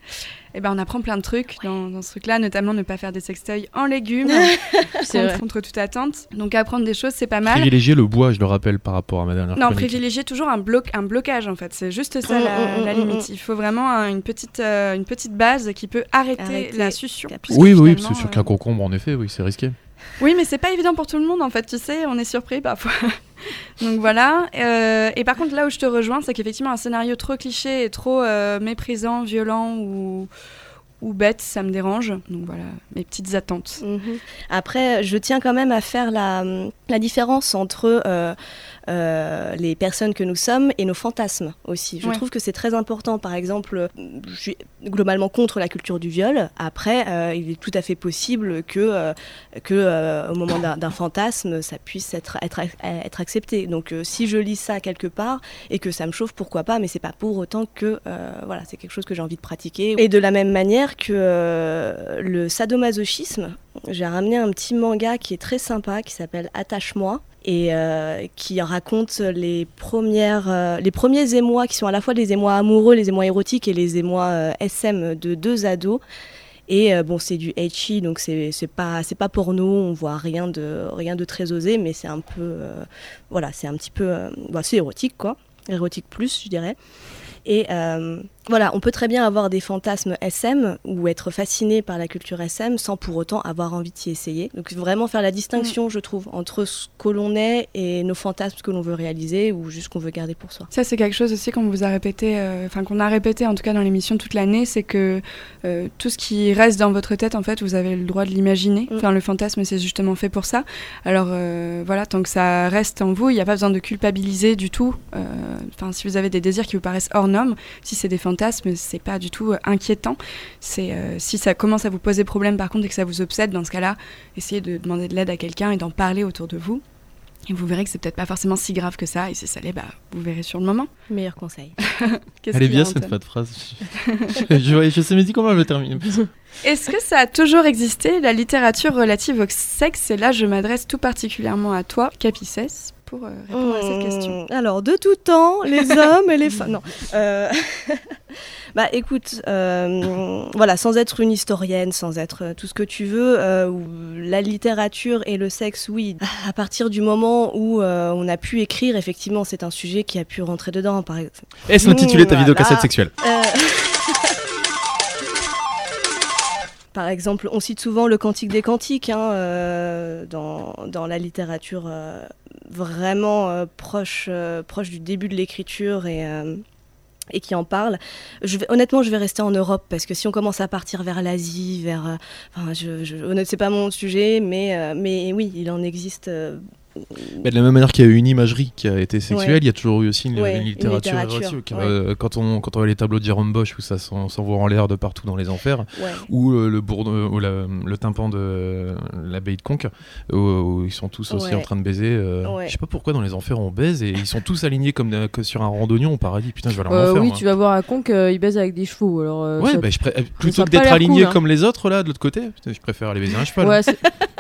Et ben on apprend plein de trucs dans, dans ce truc-là, notamment ne pas faire des sextoys en légumes, C'est contre, vrai. contre toute attente. Donc apprendre des choses, c'est pas mal. Privilégier le bois, je le rappelle, par rapport à ma dernière Non, chronique. privilégier toujours un, bloc, un blocage en fait. C'est juste ça Mm, la, mm, la limite. Il faut vraiment un- une, petite, euh, une petite base qui peut arrêter, Arrêter. la succion. Oui, Oui, sur euh, qu'un concombre, en effet, oui, c'est risqué. Oui, mais c'est pas évident pour tout le monde en fait, tu sais, on est surpris parfois. Donc voilà. Euh, et par contre, là où je te rejoins, c'est qu'effectivement, un scénario trop cliché et trop euh, méprisant, violent ou, ou bête, ça me dérange. Donc voilà, mes petites attentes. Mhm. Après, je tiens quand même à faire la, la différence entre euh, euh, les personnes que nous sommes et nos fantasmes aussi. Je Ouais. trouve que c'est très important. Par exemple, je suis globalement contre la culture du viol. Après, euh, il est tout à fait possible que, euh, que au moment d'un fantasme, ça puisse être, être, être accepté. Donc, si je lis ça quelque part et que ça me chauffe, pourquoi pas Mais c'est pas pour autant que voilà, c'est quelque chose que j'ai envie de pratiquer. Et de la même manière que le sadomasochisme, j'ai ramené un petit manga qui est très sympa, qui s'appelle Attache-moi, et euh, qui raconte les, premières, euh, les premiers émois, qui sont à la fois les émois amoureux, les émois érotiques et les émois euh, SM de deux ados. Et bon, c'est du ecchi, donc c'est pas c'est pas porno, on voit rien de rien de très osé, mais c'est un peu voilà, c'est un petit peu bah, c'est érotique quoi, érotique plus, je dirais. Et euh, voilà, on peut très bien avoir des fantasmes SM ou être fasciné par la culture SM sans pour autant avoir envie de s'y essayer. Donc vraiment faire la distinction, je trouve, entre ce que l'on est et nos fantasmes que l'on veut réaliser ou juste qu'on veut garder pour soi. Ça, c'est quelque chose aussi qu'on vous a répété, euh, enfin qu'on a répété en tout cas dans l'émission toute l'année, c'est que euh, tout ce qui reste dans votre tête, en fait, vous avez le droit de l'imaginer. Mm. Enfin, le fantasme, c'est justement fait pour ça. Alors voilà, tant que ça reste en vous, il n'y a pas besoin de culpabiliser du tout. Enfin, si vous avez des désirs qui vous paraissent hors si c'est des fantasmes, c'est pas du tout euh, inquiétant. C'est euh, si ça commence à vous poser problème par contre et que ça vous obsède, dans ce cas-là, essayez de demander de l'aide à quelqu'un et d'en parler autour de vous. Et vous verrez que c'est peut-être pas forcément si grave que ça. Et si ça l'est, bah, vous verrez sur le moment. Meilleur conseil. Elle est bien cette de phrase. je, je, je sais mais dis comment elle va terminer. Est-ce que ça a toujours existé, la littérature relative au sexe? Et là, je m'adresse tout particulièrement à toi, Capicès, pour euh, répondre à cette question. Hmm, Alors, de tout temps, les hommes et les femmes. Non. Euh, bah, écoute, euh, voilà, sans être une historienne, sans être tout ce que tu veux, euh, la littérature et le sexe, oui. À partir du moment où euh, on a pu écrire, effectivement, c'est un sujet qui a pu rentrer dedans, par exemple. Est-ce l'intitulé ta Mmh, vidéo voilà. cassette sexuelle Par exemple, on cite souvent le Cantique des Cantiques hein, euh, dans, dans la littérature euh, vraiment euh, proche, proche du début de l'écriture et, et qui en parle. Honnêtement, je vais rester en Europe parce que si on commence à partir vers l'Asie, vers, enfin, je, je, c'est pas mon sujet, mais, mais oui, il en existe. Euh, de la même manière qu'il y a eu une imagerie qui a été sexuelle, Ouais. il y a toujours eu aussi une, Ouais, une une littérature, ouais. Euh, quand, on, quand on voit les tableaux de Jérôme Bosch où ça s'en- s'envoie en l'air de partout dans les enfers, ou euh, le, bourdon- ou la- le tympan de euh, l'abbaye de Conques, où, où ils sont tous aussi Ouais. en train de baiser. euh, Ouais. Je sais pas pourquoi dans les enfers on baise et ils sont tous alignés comme que sur un randonnion au paradis. Putain, je vais aller en Euh, enfer. oui, moi. tu vas voir à Conque, euh, il baise avec des chevaux. Alors, euh, Ouais, ça- bah, je euh, plutôt a que d'être l'air aligné cool, hein. comme les autres là de l'autre côté, putain, je préfère aller baiser un cheval. ouais,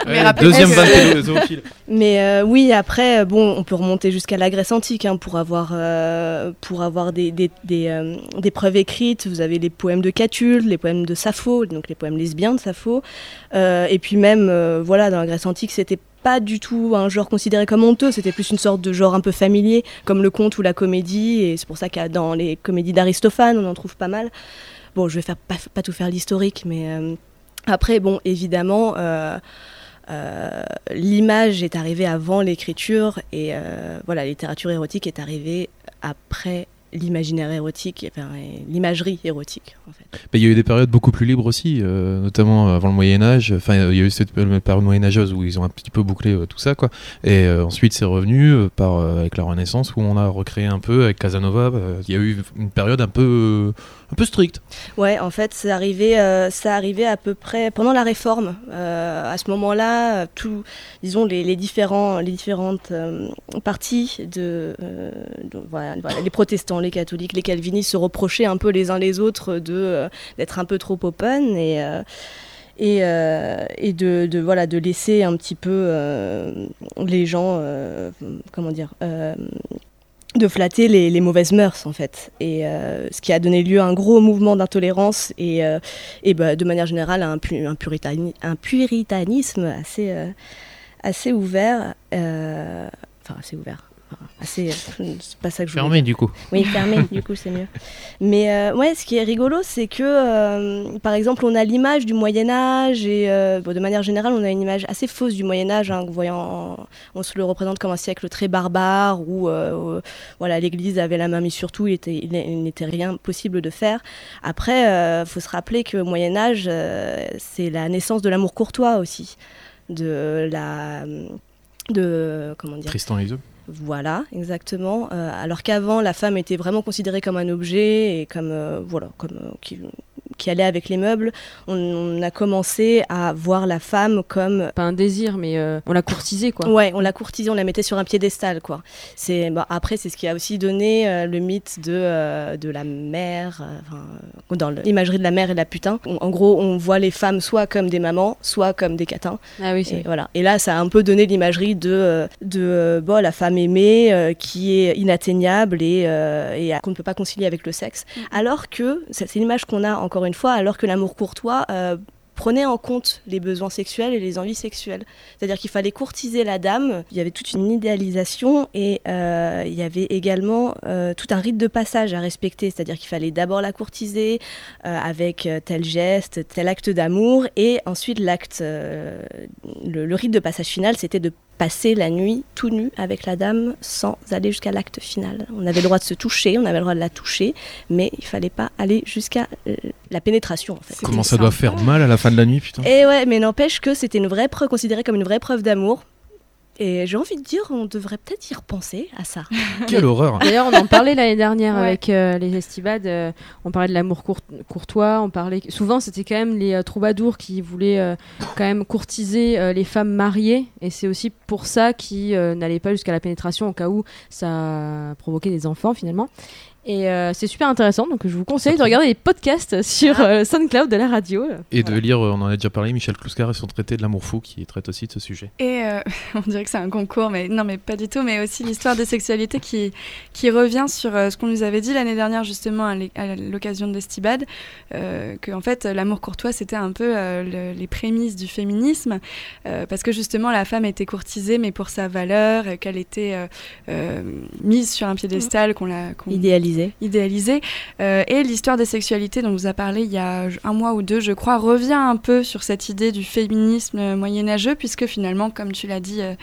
Ouais, deuxième pédo- zoophile. Mais euh, oui, après, euh, bon, on peut remonter jusqu'à la Grèce antique hein, pour avoir, euh, pour avoir des, des, des, euh, des preuves écrites. Vous avez les poèmes de Catulle, les poèmes de Sappho, donc les poèmes lesbiens de Sappho. Et puis même, voilà, dans la Grèce antique, c'était pas du tout un genre considéré comme honteux, c'était plus une sorte de genre un peu familier, comme le conte ou la comédie. Et c'est pour ça que dans les comédies d'Aristophane, on en trouve pas mal. Bon, je vais faire, pas, pas tout faire l'historique, mais euh, après, bon, évidemment. euh, l'image est arrivée avant l'écriture et euh, voilà, la littérature érotique est arrivée après l'imaginaire érotique, enfin, l'imagerie érotique Il y a eu des périodes beaucoup plus libres aussi, euh, notamment avant le Moyen Âge. Enfin, il y a eu cette période moyenâgeuse où ils ont un petit peu bouclé euh, tout ça, quoi. Et euh, ensuite, c'est revenu euh, euh, avec la Renaissance où on a recréé un peu avec Casanova. euh, Il y a eu une période un peu euh, un peu stricte. Ouais, en fait, c'est arrivé, euh, ça arrivait à peu près pendant la Réforme. Euh, à ce moment-là, tout, disons les, différents, les différentes euh, parties de, euh, voilà, les protestants, les catholiques, les calvinistes se reprochaient un peu les uns les autres de d'être un peu trop open et et, et de, de, voilà de laisser un petit peu les gens comment dire de flatter les, mauvaises mœurs en fait. Et euh, ce qui a donné lieu à un gros mouvement d'intolérance et, euh, et bah, de manière générale à un, pu- un, puritani- un puritanisme assez euh, assez ouvert enfin assez ouvert c'est pas ça que je Fermé du coup. oui, fermé, du coup, c'est mieux. Mais euh, ouais, ce qui est rigolo, c'est que, euh, par exemple, on a l'image du Moyen-Âge, et euh, bon, de manière générale, on a une image assez fausse du Moyen-Âge. Hein, voyant, on se le représente comme un siècle très barbare, où euh, euh, voilà, l'Église avait la main mise sur tout, il était- il il n'était rien possible de faire. Après, il faut se rappeler que au Moyen-Âge, euh, c'est la naissance de l'amour courtois aussi. De la. De. Comment dire Tristan et Isolde. Voilà, exactement. Euh, alors qu'avant, la femme était vraiment considérée comme un objet et comme euh, voilà, comme euh, qui, allait avec les meubles. On, on a commencé à voir la femme comme pas un désir, mais euh, on l'a courtisé, quoi. Ouais, on la courtisait, on la mettait sur un piédestal, quoi. C'est bah, après c'est ce qui a aussi donné euh, le mythe de euh, de la mère, dans l'imagerie de la mère et de la putain. On- en gros, on voit les femmes soit comme des mamans, soit comme des catins. Ah oui, c'est Et voilà. Et là, ça a un peu donné l'imagerie de de bon, la femme aimée qui est inatteignable et, et qu'on ne peut pas concilier avec le sexe. Alors que c'est l'image qu'on a encore une fois, alors que l'amour courtois euh, prenait en compte les besoins sexuels et les envies sexuelles. C'est-à-dire qu'il fallait courtiser la dame. Il y avait toute une idéalisation et euh, il y avait également euh, tout un rite de passage à respecter. C'est-à-dire qu'il fallait d'abord la courtiser avec tel geste, tel acte d'amour et ensuite l'acte, le, le rite de passage final, c'était de passer la nuit tout nu avec la dame sans aller jusqu'à l'acte final. On avait le droit de se toucher, on avait le droit de la toucher, mais il fallait pas aller jusqu'à euh, la pénétration en fait. Comment ça doit sympa. faire mal à la fin de la nuit, putain? Et ouais, mais n'empêche que c'était une vraie preuve, considérée comme une vraie preuve d'amour. Et j'ai envie de dire, on devrait peut-être y repenser à ça. Quelle horreur. D'ailleurs, on en parlait l'année dernière Ouais. avec euh, les Estibades. euh, on parlait de l'amour court- courtois. On parlait souvent, c'était quand même les euh, troubadours qui voulaient euh, quand même courtiser euh, les femmes mariées. Et c'est aussi pour ça qu'ils euh, n'allaient pas jusqu'à la pénétration au cas où ça provoquait des enfants finalement. Et euh, c'est super intéressant, donc je vous conseille de regarder les podcasts sur euh, SoundCloud de la radio. Et de lire, euh, on en a déjà parlé, Michel Kluskar et son traité de l'amour fou qui traite aussi de ce sujet. Et euh, on dirait que c'est un concours, mais non, mais pas du tout. Mais aussi l'histoire des sexualités qui, qui revient sur euh, ce qu'on nous avait dit l'année dernière, justement, à l'occasion de l'Estibad, euh, que en fait, l'amour courtois, c'était un peu euh, le- les prémices du féminisme, euh, parce que justement, la femme était courtisée, mais pour sa valeur, qu'elle était euh, euh, mise sur un piédestal, qu'on la. qu'on- Idéalisé. idéalisé. Euh, et l'histoire des sexualités dont vous a parlé il y a un mois ou deux, je crois, revient un peu sur cette idée du féminisme moyenâgeux, puisque finalement, comme tu l'as dit, euh,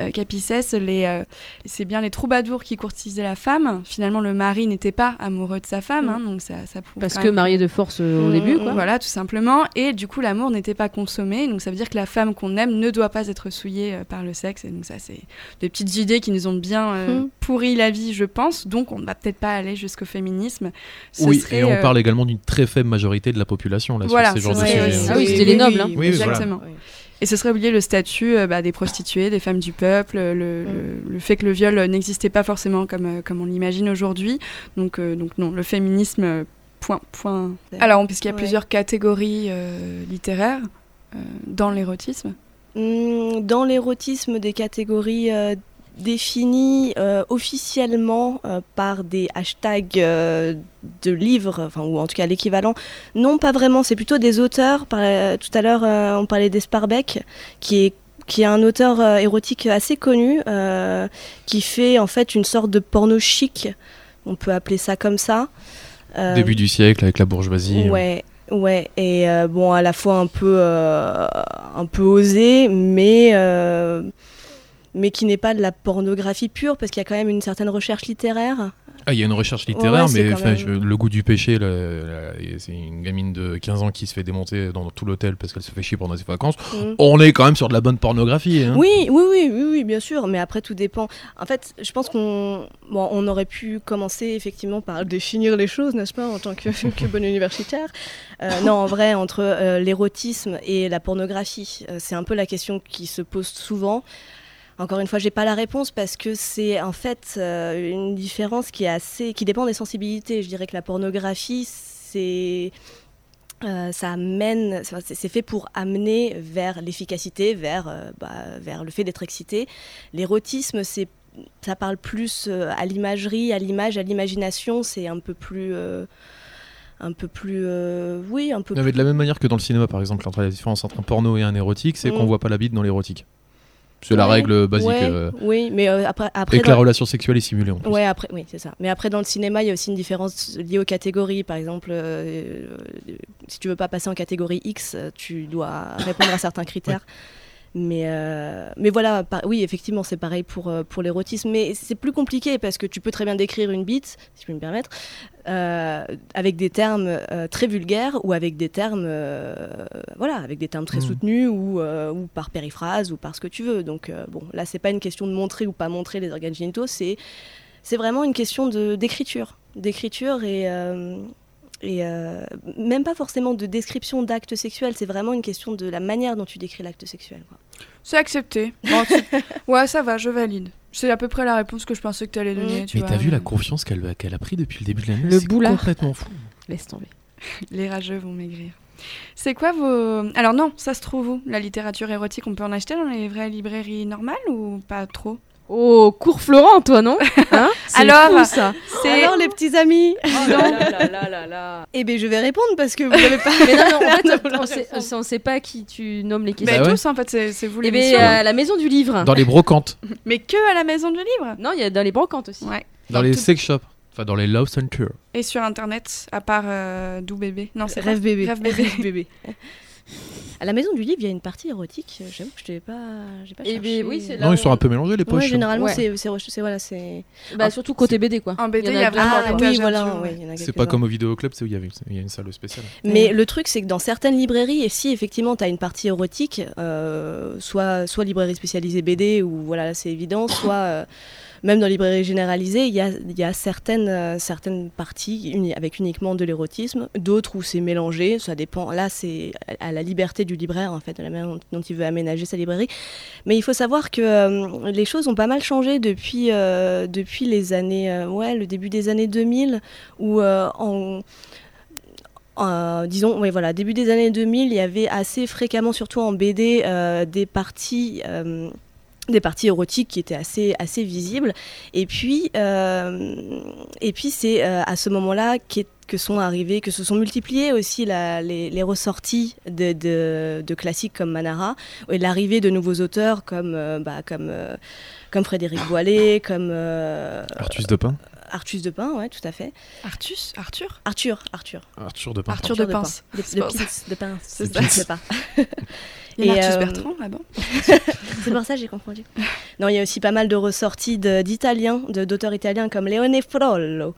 euh, Capicès, euh, c'est bien les troubadours qui courtisaient la femme. Finalement, le mari n'était pas amoureux de sa femme, hein, donc ça, ça prouve Parce que même marié de force au Mmh, début, quoi. Voilà, tout simplement. Et du coup, l'amour n'était pas consommé. Donc, ça veut dire que la femme qu'on aime ne doit pas être souillée par le sexe. Et donc, ça, c'est des petites idées qui nous ont bien euh, Mhm. Pourri la vie, je pense. Donc, on ne va peut-être pas aller jusqu'au féminisme. Ce oui, serait, et on euh, parle également d'une très faible majorité de la population là, Voilà, sur ces genres de sujets. Ah oui, c'était les nobles, hein. Oui, voilà. Exactement. Et ce serait oublier le statut euh, bah, des prostituées, des femmes du peuple, le, le- le fait que le viol n'existait pas forcément comme, euh, comme on l'imagine aujourd'hui. Donc, euh, donc non, le féminisme, point. point. Alors, puisqu'il y a Ouais. plusieurs catégories euh, littéraires euh, dans l'érotisme. Hum, Dans l'érotisme, des catégories euh, définies euh, officiellement euh, par des hashtags euh, de livres, enfin, ou en tout cas l'équivalent. Non, pas vraiment, c'est plutôt des auteurs. Par- euh, tout à l'heure, on parlait d'Esparbeck, qui est qui est un auteur érotique assez connu, qui fait en fait une sorte de porno chic, on peut appeler ça comme ça. Début du siècle avec la bourgeoisie. Ouais, ouais, et bon, à la fois un peu, un peu osé, mais, mais qui n'est pas de la pornographie pure, parce qu'il y a quand même une certaine recherche littéraire. Ah, il y a une recherche littéraire, Ouais, mais même- je- le goût du péché, c'est une gamine de 15 ans qui se fait démonter dans tout l'hôtel parce qu'elle se fait chier pendant ses vacances. Mm. On est quand même sur de la bonne pornographie. Hein. Oui, oui, oui, oui, oui, bien sûr, mais après tout dépend. En fait, je pense qu'on bon, on aurait pu commencer effectivement par définir les choses, n'est-ce pas, en tant que, que bonne universitaire. Euh, non, en vrai, entre euh, l'érotisme et la pornographie, euh, c'est un peu la question qui se pose souvent. Encore une fois, j'ai pas la réponse parce que c'est en fait euh, une différence qui est assez, qui dépend des sensibilités. Je dirais que la pornographie, c'est euh, ça amène, c'est fait pour amener vers l'efficacité, vers, euh, bah, vers le fait d'être excité. L'érotisme, c'est ça parle plus à l'imagerie, à l'image, à l'imagination. C'est un peu plus, un peu plus, euh, oui, un peu. Non, mais de la même manière que dans le cinéma, par exemple, entre la différence entre un porno et un érotique, c'est Mm. qu'on voit pas la bite dans l'érotique. C'est la règle basique. ouais, euh, Oui, mais euh, après, après et que la relation sexuelle est simulée en plus. Ouais, après, oui, c'est ça. Mais après, dans le cinéma, il y a aussi une différence liée aux catégories. Par exemple, euh, si tu veux pas passer en catégorie X, tu dois répondre à certains critères. Mais, euh, mais voilà, par- oui, effectivement, c'est pareil pour, euh, pour l'érotisme. Mais c'est plus compliqué parce que tu peux très bien décrire une bite, si je puis me permettre, euh, avec des termes euh, très vulgaires ou avec des termes, voilà, avec des termes très Mhm. soutenus ou, ou par périphrase ou par ce que tu veux. Donc, bon, là, c'est pas une question de montrer ou pas montrer les organes génitaux, c'est c'est vraiment une question de d'écriture, d'écriture et et euh, même pas forcément de description d'actes sexuels. C'est vraiment une question de la manière dont tu décris l'acte sexuel. C'est accepté. Bon, ouais, ça va, je valide. C'est à peu près la réponse que je pensais que tu allais donner. tu Mais t'as vu la confiance qu'elle a pris depuis le début de l'année Le boulard. complètement fou. Laisse tomber. Les rageux vont maigrir. C'est quoi vos... Alors non, ça se trouve où La littérature érotique, on peut en acheter dans les vraies librairies normales ou pas trop? Oh, cours Florent, toi, non Hein C'est Alors, fou, ça. C'est... Alors les petits amis, Oh là là là là là. eh ben je vais répondre parce que vous n'avez pas. Mais non, non, en fait, Vous on la sait, pas qui tu nommes les Mais questions. Bah ouais. tous, en fait, c'est, vous Eh l'émission. ben, euh, la maison du livre. Dans les brocantes, Mais que à la maison du livre Non, il y a dans les brocantes aussi. Ouais. dans Dans les tout- sex shops, enfin dans les love centers. Et sur Internet, à part euh, Doux Bébé Non, c'est Rêve bébé. Rêve bébé. Rêve bébé. À la maison du livre, il y a une partie érotique. J'avoue que je t'ai pas, j'ai pas Eh cherché. ben oui, c'est là Non, où- ils sont un peu mélangés les Ouais, poches. généralement, Ouais. c'est, c'est, c'est- voilà, c'est. Bah, Ah, surtout côté BD, quoi. En BD, il y a vraiment étages oui, voilà. ouais. c'est pas comme au vidéoclub, c'est où il y, avait, il y a une salle spéciale. Mais le truc, c'est que dans certaines librairies, et si effectivement tu as une partie érotique, euh, soit, soit librairie spécialisée BD, ou voilà, là, c'est évident, soit, euh, même dans les librairies généralisées, il y a, il y a certaines, euh, certaines parties avec uniquement de l'érotisme, d'autres où c'est mélangé, ça dépend. Là, c'est à la liberté du libraire, en fait, de la manière dont, il veut aménager sa librairie. Mais il faut savoir que euh, les choses ont pas mal changé depuis, euh, depuis les années, ouais, le début des années 2000, où en disons, oui, voilà, début des années 2000, il y avait assez fréquemment, surtout en BD, des parties. Des parties érotiques qui étaient assez, assez visibles. Et puis, euh, c'est euh, à ce moment-là que sont arrivés, que se sont multipliés aussi les, ressorties de, classiques comme Manara, et l'arrivée de nouveaux auteurs comme, euh, bah, Frédéric Boilet, comme euh, Artus de Pin. Artus de Pin, ouais, tout à fait. Artus Arthur? Arthur, Arthur. Arthur de Pin. Arthur de de Pince. De, de. Pince, de Pince, C'est ça. Pince. Il y a Et, Artus euh, Bertrand là-bas. C'est pour ça que j'ai confondu. Non, il y a aussi pas mal de ressorties d'italiens, de- d'auteurs italiens comme Leone Frollo.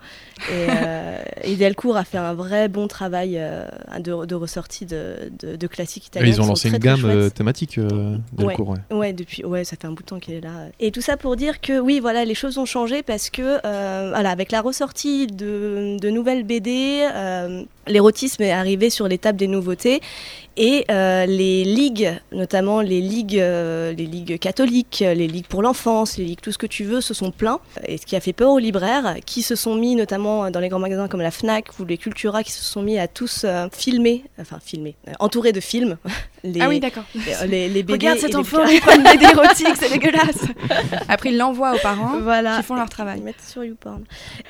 Et, euh, et Delcourt a fait un vrai bon travail euh, de, de ressorties de, de- de classiques Et italiens. ils ont lancé très, une très gamme chouettes. thématique euh, Delcourt, ouais. Ouais, depuis, ouais, ça fait un bout de temps qu'elle est là. Et tout ça pour dire que oui, voilà, les choses ont changé parce que, euh, avec la ressortie de, nouvelles BD, euh, l'érotisme est arrivé sur les tables des nouveautés et euh, les ligues, notamment les ligues, euh, les ligues catholiques, les ligues pour l'enfance, les ligues tout ce que tu veux, se sont pleins. Et ce qui a fait peur aux libraires, qui se sont mis notamment dans les grands magasins comme la Fnac ou les Cultura, qui se sont mis à tous filmer, enfin filmer, entourés de films. Les, Ah oui, d'accord. les, les- les BD Regarde et cet enfant, il prend une BD érotique, c'est dégueulasse. Après, il l'envoie aux parents Voilà. qui font leur Ils travail. mettent sur YouPorn.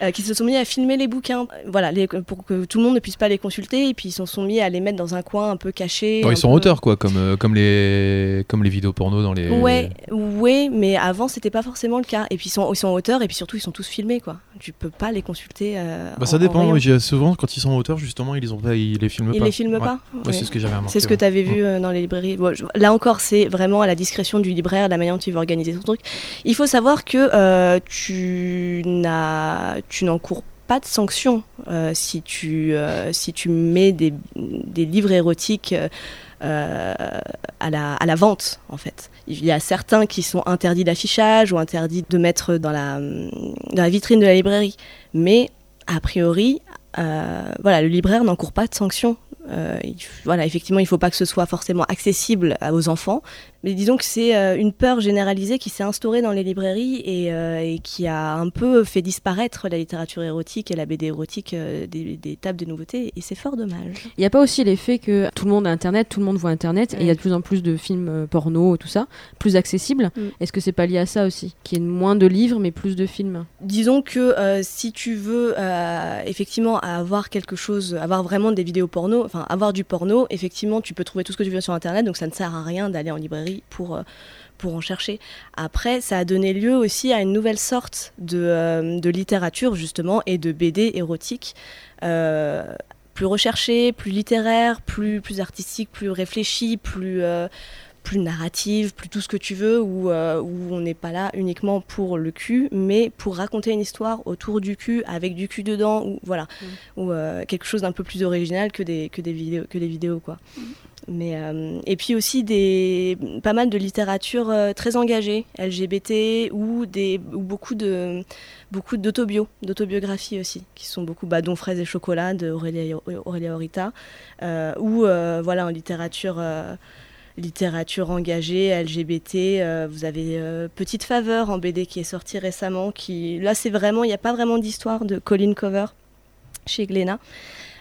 Euh, qui se sont mis à filmer les bouquins, voilà, les- pour que tout le monde ne puisse pas les consulter, et puis ils se sont mis à les mettre dans un coin un peu caché. Bon, un ils sont peu- auteurs, quoi, comme, euh, comme, les, comme les vidéos porno dans les. Ouais, ouais, mais avant c'était pas forcément le cas. Et puis ils sont, ils sont auteurs, et puis surtout ils sont tous filmés, quoi. Tu peux pas les consulter. euh, Bah, ça en- en dépend. Souvent, quand ils sont auteurs, justement, ils les, ont pas, ils les filment Ils pas. les filment Ouais. pas Ouais, Ouais. c'est ce que j'avais remarqué. C'est ce que tu avais vu euh, dans les librairies. Là encore, c'est vraiment à la discrétion du libraire, la manière dont il veut organiser son truc. Il faut savoir que euh, tu n'encours pas de sanctions euh, si tu euh, si tu mets des, livres érotiques. à, la, vente en fait. Il y a certains qui sont interdits d'affichage ou interdits de mettre dans la, vitrine de la librairie. Mais a priori, voilà, le libraire n'encourt pas de sanctions euh, voilà, effectivement, il ne faut pas que ce soit forcément accessible à- aux enfants, mais disons que c'est euh, une peur généralisée qui s'est instaurée dans les librairies et, euh, et qui a un peu fait disparaître la littérature érotique et la BD érotique euh, des, des tables des nouveautés, et c'est fort dommage. Il n'y a pas aussi l'effet que tout le monde a Internet, tout le monde voit Internet, et il y a de plus en plus de films porno, tout ça, plus accessibles. Mm. Est-ce que c'est pas lié à ça aussi Qu'il y ait moins de livres, mais plus de films? Disons que euh, si tu veux effectivement avoir quelque chose, avoir vraiment des vidéos porno, enfin avoir du porno, effectivement tu peux trouver tout ce que tu veux sur internet, donc ça ne sert à rien d'aller en librairie pour, euh, pour en chercher. Après, ça a donné lieu aussi à une nouvelle sorte de, euh, de littérature justement et de BD érotique. euh, plus recherchée, plus littéraire, plus, plus artistique, plus réfléchie, plus, euh, plus narrative, plus tout ce que tu veux, où, euh, où on n'est pas là uniquement pour le cul, mais pour raconter une histoire autour du cul, avec du cul dedans, ou voilà, ou euh, quelque chose d'un peu plus original que des, que des vidéos, que des vidéos quoi. Euh, et puis aussi pas mal de littérature euh, très engagée, LGBT, ou, beaucoup de beaucoup d'autobio, d'autobiographies aussi, qui sont beaucoup bah, dont Fraises et Chocolat de Aurélia, euh, ou voilà en littérature littérature engagée, LGBT. vous avez Petite Faveur en BD qui est sorti récemment. Qui, là, c'est vraiment, il n'y a pas vraiment d'histoire de Colin Cover chez Glénat.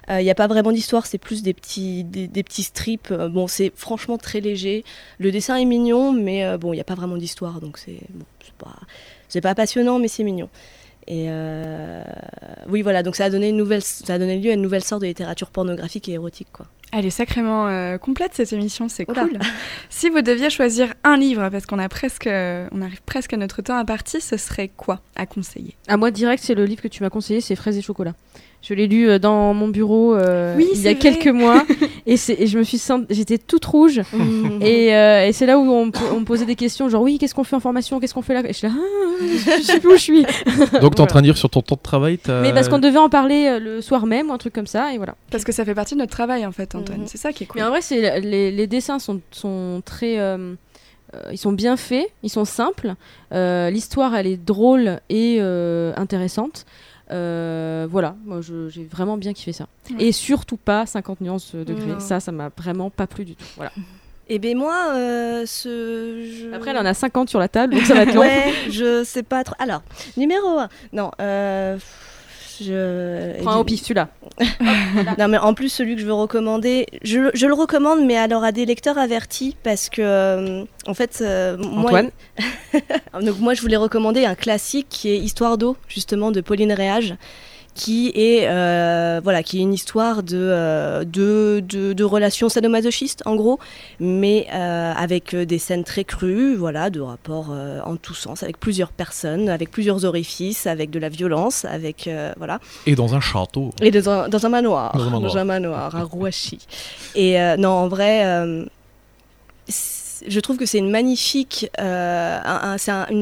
Euh, Il n'y a pas vraiment d'histoire, c'est plus des petits, des, petits strips. Euh, Bon, c'est franchement très léger. Le dessin est mignon, mais euh, bon, il n'y a pas vraiment d'histoire, donc c'est bon, pas, pas passionnant, mais c'est mignon. Et euh, oui, voilà, donc ça a donné une nouvelle, ça a donné lieu à une nouvelle sorte de littérature pornographique et érotique, quoi. Elle est sacrément euh, complète cette émission, c'est Oula. cool. si vous deviez choisir un livre, parce qu'on a presque, on arrive presque à notre temps imparti, ce serait quoi à conseiller? À moi, direct, c'est le livre que tu m'as conseillé, c'est Fraises et chocolat. Je l'ai lu euh, dans mon bureau euh, Oui, il y a vrai. quelques mois. Et, je me suis sent- j'étais toute rouge. Et, euh, et c'est là où on, me po- on me posait des questions genre oui qu'est-ce qu'on fait en formation? Qu'est-ce qu'on fait là? Et je suis là Ah, je sais plus où je suis. Donc, t'es en train de dire sur ton temps de travail mais parce qu'on devait en parler euh, le soir même ou un truc comme ça et voilà. Parce que ça fait partie de notre travail en fait, Antoine. Mhm. C'est ça qui est cool. mais en vrai c'est les, les dessins sont, sont très euh, ils sont bien faits, ils sont simples. L'histoire, elle est drôle et intéressante. voilà, moi j'ai vraiment bien kiffé ça. Et surtout pas 50 nuances degrés. Ça, ça m'a vraiment pas plu du tout. Voilà. Et eh ben moi, ce. Après, elle en a 50 sur la table, donc ça va être long. ouais, je sais pas trop. Alors, numéro 1. Non, je... Prends au pif celui-là. non, mais en plus, celui que je veux recommander, je, je, le recommande, mais alors à des lecteurs avertis, parce que, euh, en fait, euh, moi, donc moi, je voulais recommander un classique qui est Histoire d'eau, justement, de Pauline Réage qui est euh, voilà qui est une histoire de, euh, de, de, relations sadomasochistes en gros mais euh, avec des scènes très crues voilà de rapports en tous sens avec plusieurs personnes avec plusieurs orifices avec de la violence avec voilà. Et dans un château. Et dans un, dans un manoir. Dans un manoir, dans un manoir à Rouachi et non en vrai je trouve que c'est une magnifique, euh, une,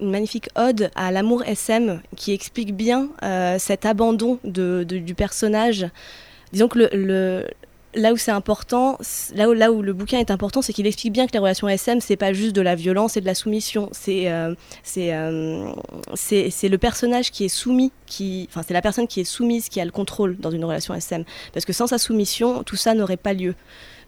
magnifique, ode à l'amour SM qui explique bien euh, cet abandon du personnage. Disons que là où c'est important, là où, le bouquin est important, c'est qu'il explique bien que les relations SM, c'est pas juste de la violence et de la soumission. C'est euh, c'est le personnage qui est soumis, c'est la personne qui est soumise qui a le contrôle dans une relation SM. Parce que sans sa soumission, tout ça n'aurait pas lieu.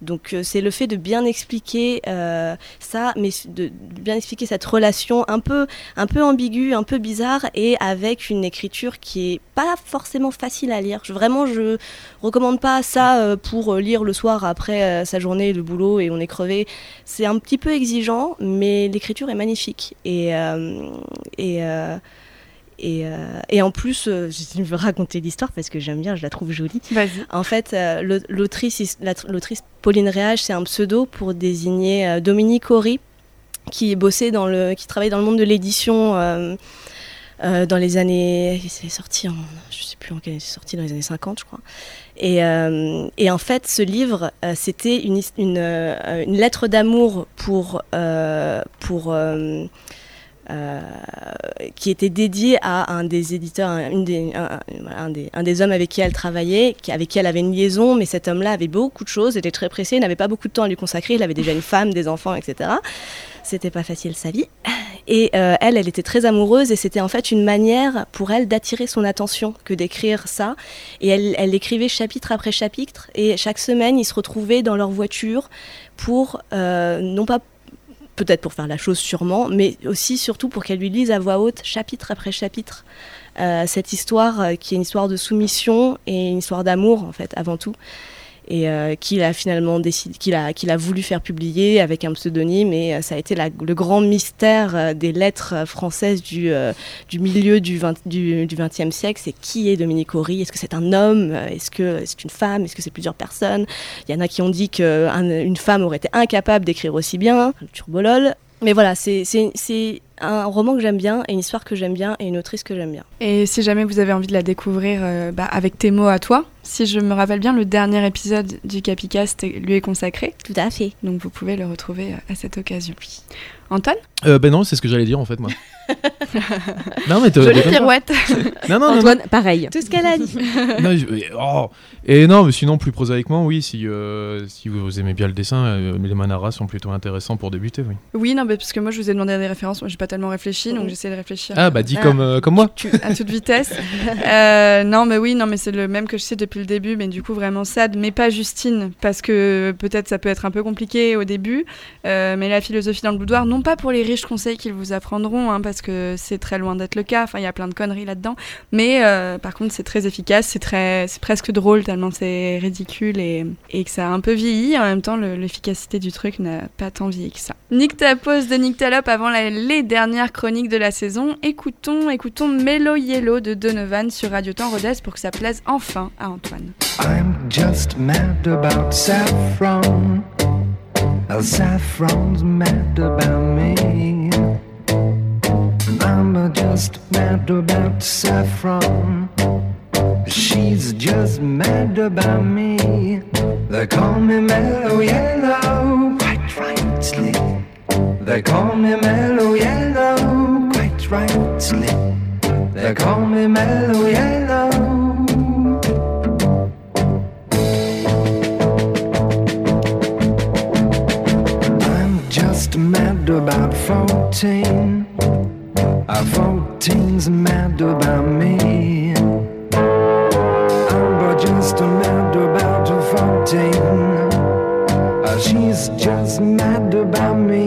Donc euh, c'est le fait de bien expliquer euh, ça, mais de bien expliquer cette relation un peu, un peu ambiguë, un peu bizarre, et avec une écriture qui est pas forcément facile à lire. Vraiment, je recommande pas ça euh, pour lire le soir après sa journée de boulot et on est crevé. C'est un petit peu exigeant, mais l'écriture est magnifique et et euh, et, en plus, euh, je veux raconter l'histoire parce que j'aime bien, je la trouve jolie. En fait, euh, l'autrice, l'autrice Pauline Réage, c'est un pseudo pour désigner Dominique Horry, qui bossait dans le, qui travaillait dans le monde de l'édition dans les années, c'est sorti en, je sais plus en quelle année c'est sorti, dans les années 50, je crois. Et, et en fait, ce livre, c'était une, une, une, lettre d'amour pour, pour euh, qui était dédié à un des éditeurs, un, des, un, des, un, des, hommes avec qui elle travaillait, avec qui elle avait une liaison, mais cet homme-là avait beaucoup de choses, était très pressé, n'avait pas beaucoup de temps à lui consacrer, il avait déjà une femme, des enfants, etc. C'était pas facile sa vie. Et euh, elle, elle était très amoureuse et c'était en fait une manière pour elle d'attirer son attention que d'écrire ça. Et elle, elle écrivait chapitre après chapitre et chaque semaine, ils se retrouvaient dans leur voiture pour, euh, non pas peut-être pour faire la chose sûrement, mais aussi surtout pour qu'elle lui lise à voix haute, chapitre après chapitre, euh, cette histoire euh, qui est une histoire de soumission et une histoire d'amour en fait avant tout et euh, qu'il a finalement décidé, qu'il a, qu'il a voulu faire publier avec un pseudonyme. Et euh, ça a été le grand mystère euh, des lettres françaises du, milieu du, 20, du, du 20e siècle. C'est qui est Dominique Horry? Est-ce que c'est un homme? Est-ce que c'est une femme? Est-ce que c'est plusieurs personnes? Il y en a qui ont dit qu'une femme aurait été incapable d'écrire aussi bien, le turbolol. Mais voilà, c'est un roman que j'aime bien, et une histoire que j'aime bien, et une autrice que j'aime bien. Et si jamais vous avez envie de la découvrir euh, bah, avec tes mots à toi, si je me rappelle bien, le dernier épisode du Capicast lui est consacré. Tout à fait. Donc vous pouvez le retrouver euh, à cette occasion. Antoine? Euh, Ben non, c'est ce que j'allais dire en fait, moi. non, mais Jolie pirouette. non, non, Antoine, pareil. Tout ce qu'elle a dit. oh. Et non, mais sinon, plus prosaïquement, oui, si, euh, si vous aimez bien le dessin, euh, les Manara sont plutôt intéressants pour débuter, oui. Oui, non, mais parce que moi, je vous ai demandé des références, moi, j'ai pas tellement réfléchi, donc j'essaie de réfléchir. Ah, bah, dis comme, euh, comme moi. à toute vitesse. non, mais oui, non, mais c'est le même que je sais depuis le début, mais du coup, vraiment sad, mais pas Justine, parce que peut-être ça peut être un peu compliqué au début, mais la philosophie dans le boudoir, non pas pour les riches conseils qu'ils vous apprendront, hein, parce que c'est très loin d'être le cas. Enfin, il y a plein de conneries là-dedans. Mais euh, par contre, c'est très efficace, c'est très, c'est presque drôle tellement c'est ridicule et, et, que ça a un peu vieilli. En même temps, l'efficacité du truc n'a pas tant vieilli que ça. Nick ta pause de Nick Talop avant les dernières chroniques de la saison. Écoutons, écoutons Mellow Yellow de Donovan sur Radio Temps Rodez pour que ça plaise enfin à Antoine. I'm just mad about saffron. Saffron's mad about me. I'm just mad about Saffron. She's just mad about me. They call me Mellow Yellow, quite rightly. They call me Mellow Yellow, quite rightly. They call me Mellow Yellow. Mad about 14. Uh, 14's mad about me. I'm just mad about 14. Uh, she's just mad about me.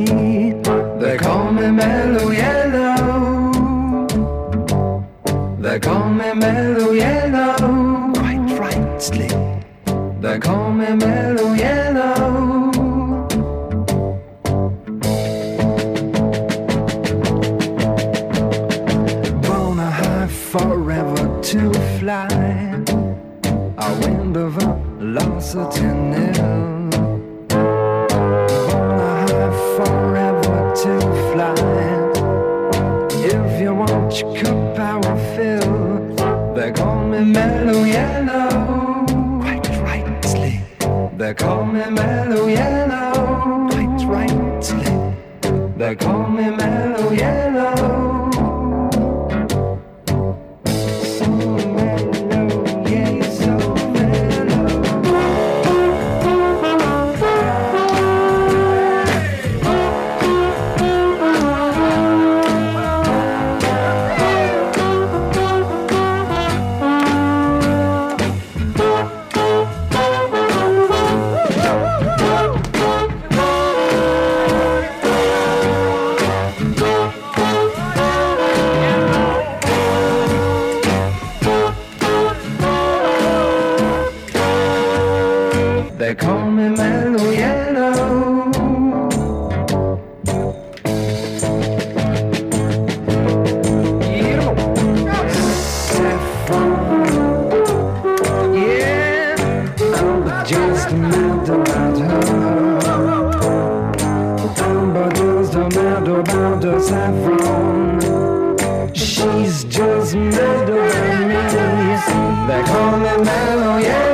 Me. They call me Mellow Yellow.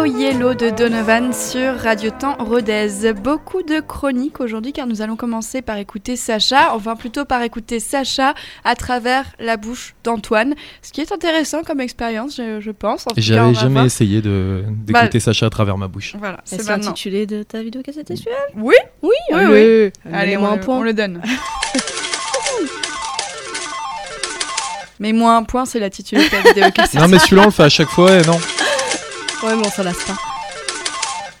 Mellow Yellow de Donovan sur Radio Temps Rodez. Beaucoup de chroniques aujourd'hui car nous allons commencer par écouter Sacha, enfin plutôt par écouter Sacha à travers la bouche d'Antoine, ce qui est intéressant comme expérience, je, je pense. On j'avais va jamais essayé d'écouter Bah, Sacha à travers ma bouche. Voilà, c'est C'est maintenant. intitulé de ta vidéo cassette textuelle Oui, Oui, oui, allez, oui. Allez, on, moi un le- point. on le donne. Mais moins un point, c'est l'attitude de la vidéo cassette. Non, mais celui-là, on le fait à chaque fois, et non. Ouais, mais on s'en lasse pas.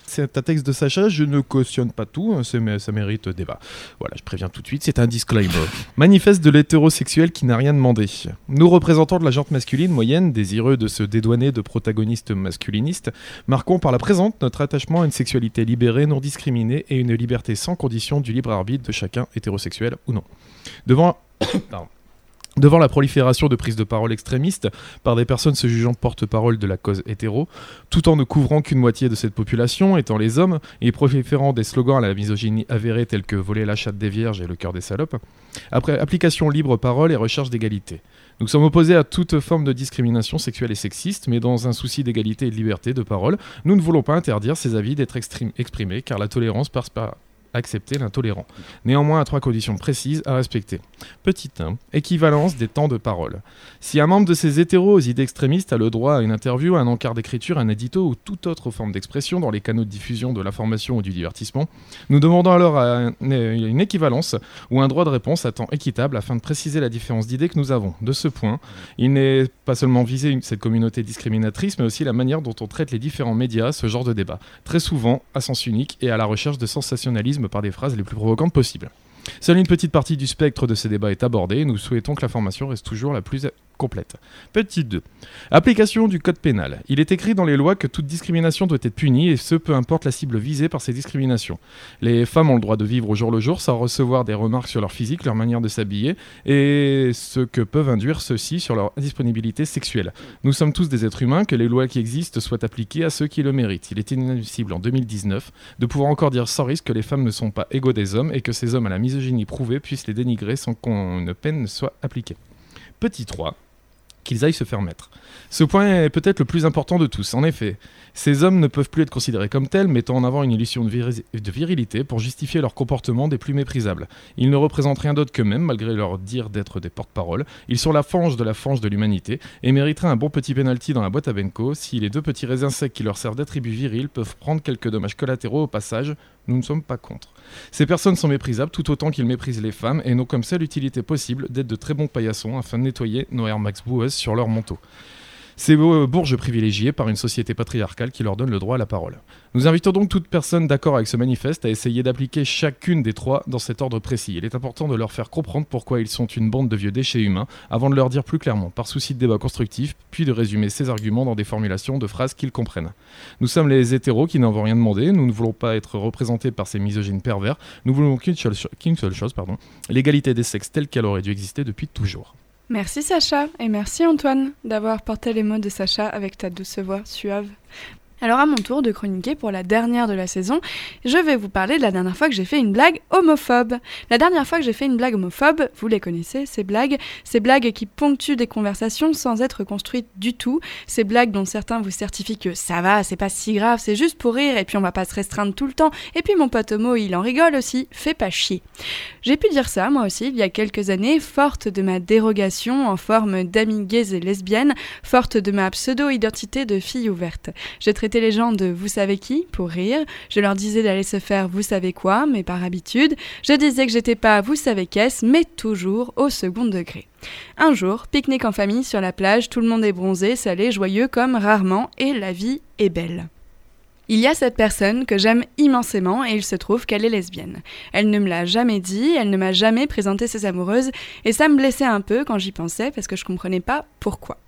C'est un texte de Sacha, je ne cautionne pas tout, hein, c'est- mais ça mérite débat. Voilà, je préviens tout de suite, c'est un disclaimer. Manifeste de l'hétérosexuel qui n'a rien demandé. Nous, représentants de la gente masculine moyenne, désireux de se dédouaner de protagonistes masculinistes, marquons par la présente notre attachement à une sexualité libérée, non discriminée et une liberté sans condition du libre arbitre de chacun, hétérosexuel ou non. Devant... Pardon. Devant la prolifération de prises de parole extrémistes par des personnes se jugeant porte-parole de la cause hétéro, tout en ne couvrant qu'une moitié de cette population, étant les hommes, et proliférant des slogans à la misogynie avérée tels que voler la chatte des vierges et le cœur des salopes, après application libre parole et recherche d'égalité. Nous sommes opposés à toute forme de discrimination sexuelle et sexiste, mais dans un souci d'égalité et de liberté de parole, nous ne voulons pas interdire ces avis d'être exprimés, car la tolérance passe par accepter l'intolérant. Néanmoins, à trois conditions précises à respecter. Petit 1. Équivalence des temps de parole. Si un membre de ces hétéros aux idées extrémistes a le droit à une interview, à un encart d'écriture, un édito ou toute autre forme d'expression dans les canaux de diffusion de l'information ou du divertissement, nous demandons alors une équivalence ou un droit de réponse à temps équitable afin de préciser la différence d'idées que nous avons. De ce point, il n'est pas seulement visé cette communauté discriminatrice, mais aussi la manière dont on traite les différents médias ce genre de débat, très souvent à sens unique et à la recherche de sensationnalisme par des phrases les plus provocantes possibles. Seule une petite partie du spectre de ces débats est abordée nous souhaitons que l'information reste toujours la plus Petit 2. Application du code pénal. Il est écrit dans les lois que toute discrimination doit être punie et ce peu importe la cible visée par ces discriminations. Les femmes ont le droit de vivre au jour le jour sans recevoir des remarques sur leur physique, leur manière de s'habiller et ce que peuvent induire ceux-ci sur leur disponibilité sexuelle. Nous sommes tous des êtres humains, que les lois qui existent soient appliquées à ceux qui le méritent. Il est inadmissible en 2019 de pouvoir encore dire sans risque que les femmes ne sont pas égaux des hommes et que ces hommes à la misogynie prouvée puissent les dénigrer sans qu'une peine ne soit appliquée. Petit 3. Qu'ils aillent se faire mettre. Ce point est peut-être le plus important de tous. En effet, ces hommes ne peuvent plus être considérés comme tels, mettant en avant une illusion de, viri- de virilité pour justifier leur comportement des plus méprisables. Ils ne représentent rien d'autre qu'eux-mêmes, malgré leur dire d'être des porte-parole. Ils sont la fange de la fange de l'humanité et mériteraient un bon petit penalty dans la boîte à Benko si les deux petits raisins secs qui leur servent d'attribut viril peuvent prendre quelques dommages collatéraux au passage. Nous ne sommes pas contre. Ces personnes sont méprisables tout autant qu'ils méprisent les femmes et n'ont comme seule utilité possible d'être de très bons paillassons afin de nettoyer nos Air Max boueuses sur leur manteau. Ces bourges privilégiés par une société patriarcale qui leur donne le droit à la parole. Nous invitons donc toute personne d'accord avec ce manifeste à essayer d'appliquer chacune des trois dans cet ordre précis. Il est important de leur faire comprendre pourquoi ils sont une bande de vieux déchets humains, avant de leur dire plus clairement, par souci de débat constructif, puis de résumer ces arguments dans des formulations de phrases qu'ils comprennent. Nous sommes les hétéros qui n'en vont rien demander, nous ne voulons pas être représentés par ces misogynes pervers, nous voulons qu'une seule, seule chose, pardon, l'égalité des sexes telle qu'elle aurait dû exister depuis toujours. Merci Sacha et merci Antoine d'avoir porté les mots de Sacha avec ta douce voix suave. Alors à mon tour de chroniquer pour la dernière de la saison, je vais vous parler de la dernière fois que j'ai fait une blague homophobe. La dernière fois que j'ai fait une blague homophobe, vous les connaissez, ces blagues, ces blagues qui ponctuent des conversations sans être construites du tout, ces blagues dont certains vous certifient que ça va, c'est pas si grave, c'est juste pour rire et puis on va pas se restreindre tout le temps, et puis mon pote homo il en rigole aussi, fais pas chier. J'ai pu dire ça moi aussi il y a quelques années, forte de ma dérogation en forme d'amis gays et lesbiennes, forte de ma pseudo-identité de fille ouverte. Les gens de vous savez qui pour rire, je leur disais d'aller se faire vous savez quoi, mais par habitude, je disais que j'étais pas vous savez qu'est-ce, mais toujours au second degré. Un jour, pique-nique en famille sur la plage, tout le monde est bronzé, salé, joyeux comme rarement, et la vie est belle. Il y a cette personne que j'aime immensément et il se trouve qu'elle est lesbienne. Elle ne me l'a jamais dit, elle ne m'a jamais présenté ses amoureuses et ça me blessait un peu quand j'y pensais parce que je comprenais pas pourquoi.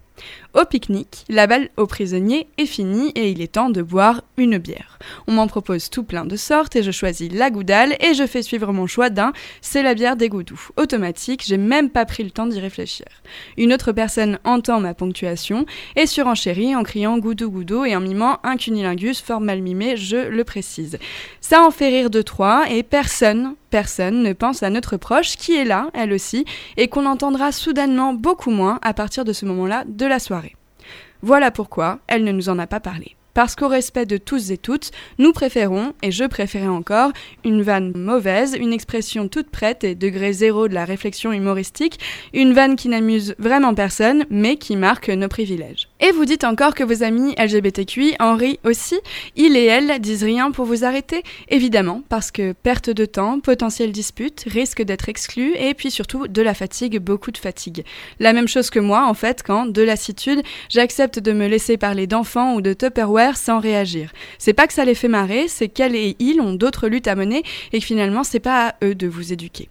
Au pique-nique, la balle aux prisonniers est finie et il est temps de boire une bière. On m'en propose tout plein de sortes et je choisis la goudale et je fais suivre mon choix d'un c'est la bière des goudous. Automatique, j'ai même pas pris le temps d'y réfléchir. Une autre personne entend ma ponctuation et surenchérit en criant goudou goudou et en mimant un cunilingus fort mal mimé, je le précise. Ça en fait rire de trois et personne, personne ne pense à notre proche qui est là, elle aussi, et qu'on entendra soudainement beaucoup moins à partir de ce moment-là de la soirée. Voilà pourquoi elle ne nous en a pas parlé. Parce qu'au respect de tous et toutes, nous préférons, et je préférais encore, une vanne mauvaise, une expression toute prête et degré zéro de la réflexion humoristique, une vanne qui n'amuse vraiment personne, mais qui marque nos privilèges. Et vous dites encore que vos amis LGBTQI en rient aussi Ils et elles disent rien pour vous arrêter Évidemment, parce que perte de temps, potentielle dispute, risque d'être exclu, et puis surtout de la fatigue, beaucoup de fatigue. La même chose que moi, en fait, quand, de lassitude, j'accepte de me laisser parler d'enfants ou de Tupperware sans réagir. C'est pas que ça les fait marrer, c'est qu'elles et ils ont d'autres luttes à mener et que finalement c'est pas à eux de vous éduquer.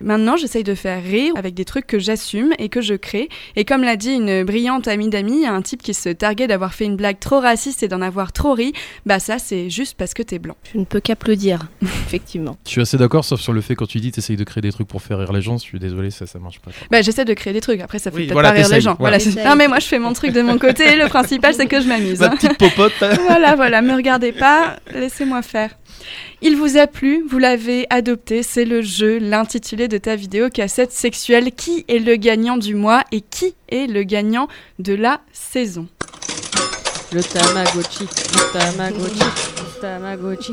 Maintenant, j'essaye de faire rire avec des trucs que j'assume et que je crée. Et comme l'a dit une brillante amie d'amis, un type qui se targuait d'avoir fait une blague trop raciste et d'en avoir trop ri, bah ça c'est juste parce que t'es blanc. Je ne peux qu'applaudir, effectivement. Je suis assez d'accord, sauf sur le fait quand tu dis t'essayes de créer des trucs pour faire rire les gens, je suis désolé, ça, ça marche pas. Bah j'essaie de créer des trucs, après ça fait Oui, peut-être voilà, pas rire les gens. voilà. Non mais moi je fais mon truc de mon côté, le principal c'est que je m'amuse. Ma hein. petite popote voilà, voilà, me regardez pas, laissez-moi faire. Il vous a plu, vous l'avez adopté, c'est le jeu, l'intitulé de ta vidéo cassette sexuelle. Qui est le gagnant du mois et qui est le gagnant de la saison? Le Tamagotchi, le Tamagotchi, le Tamagotchi.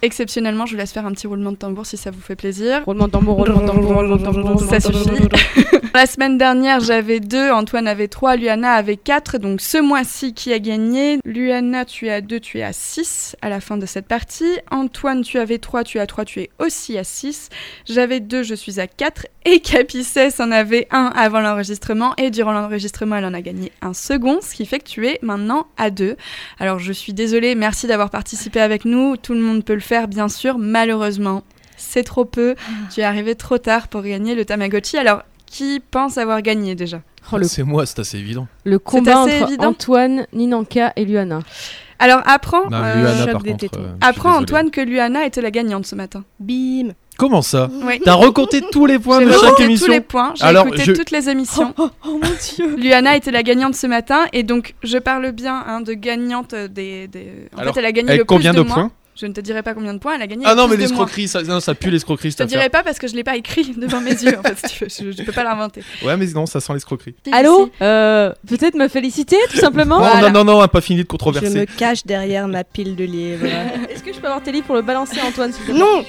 Exceptionnellement, je vous laisse faire un petit roulement de tambour si ça vous fait plaisir. Roulement de tambour, roulement de tambour, roulement de tambour. Ça suffit. La semaine dernière, j'avais deux, Antoine avait trois, Luana avait quatre. Donc ce mois-ci, qui a gagné? Luana, tu es à deux, tu es à six à la fin de cette partie. Antoine, tu avais trois, tu es à trois, tu es aussi à six. J'avais deux, je suis à quatre. Et Capicès en avait un avant l'enregistrement. Et durant l'enregistrement, elle en a gagné un second, ce qui fait que tu es maintenant à deux. Alors je suis désolée, merci d'avoir participé avec nous. Tout le monde peut le faire, bien sûr. Malheureusement, c'est trop peu. Tu es arrivé trop tard pour gagner le Tamagotchi. Alors, qui pense avoir gagné déjà? Oh, le, C'est moi, c'est assez évident. le combat entre évident. Antoine, Ninanka et Luana. Alors, apprends, Non, euh, Luana, par contre. euh, apprends. Antoine que Luana était la gagnante ce matin. Bim Comment ça? Oui. T'as recompté tous les points J'ai de chaque recompté émission tous les points, j'ai écouté je- toutes les émissions. Oh mon dieu Luana était la gagnante ce matin et donc je parle bien hein, de gagnante des. des- En Alors, fait, elle a gagné Avec le plus combien de, de points? Je ne te dirai pas combien de points elle a gagné. Ah non, mais l'escroquerie, ça, non, ça pue l'escroquerie Je te dirai pas parce que je l'ai pas écrit devant mes yeux. En fait, si tu veux. je, je peux pas l'inventer. Ouais, mais non, ça sent l'escroquerie. Allô Euh, Peut-être me féliciter, tout simplement Voilà. non, non, non, pas fini de Je controverser. me cache derrière ma pile de livres. Est-ce que je peux avoir tes livres pour le balancer, Antoine non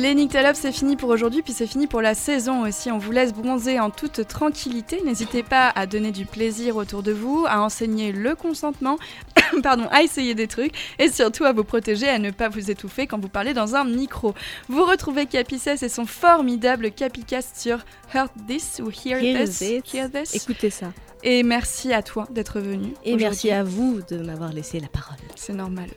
Les Nyctalopes, c'est fini pour aujourd'hui, puis c'est fini pour la saison aussi. On vous laisse bronzer en toute tranquillité. N'hésitez pas à donner du plaisir autour de vous, à enseigner le consentement, pardon, à essayer des trucs, et surtout à vous protéger, à ne pas vous étouffer quand vous parlez dans un micro. Vous retrouvez Capicès et son formidable Capicast sur Heard This ou Hear, Hear This. This. Hear This. Écoutez ça. Et merci à toi d'être venu. Et merci à vous de m'avoir laissé la parole. C'est normal.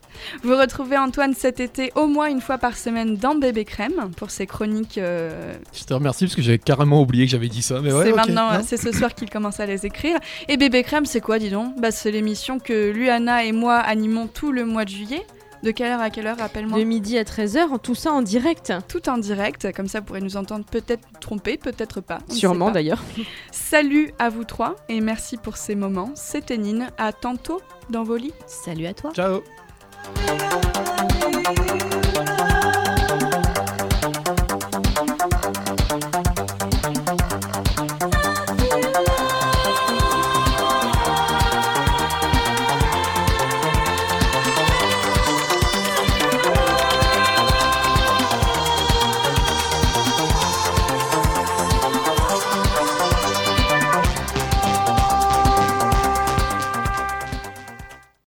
Vous retrouvez Antoine cet été au moins une fois par semaine dans Bébé Crème pour ses chroniques. euh, Je te remercie parce que j'avais carrément oublié que j'avais dit ça. Mais ouais, c'est maintenant, c'est ce soir qu'il commence à les écrire. Et Bébé Crème, c'est quoi, dis donc? Bah, c'est l'émission que Luana et moi animons tout le mois de juillet. De quelle heure à quelle heure, rappelle-moi? De midi à 13h, tout ça en direct. Tout en direct, comme ça vous pourrez nous entendre peut-être tromper, peut-être pas. Sûrement d'ailleurs. Salut à vous trois et merci pour ces moments. C'était Nine, à tantôt dans vos lits. Salut à toi. Ciao.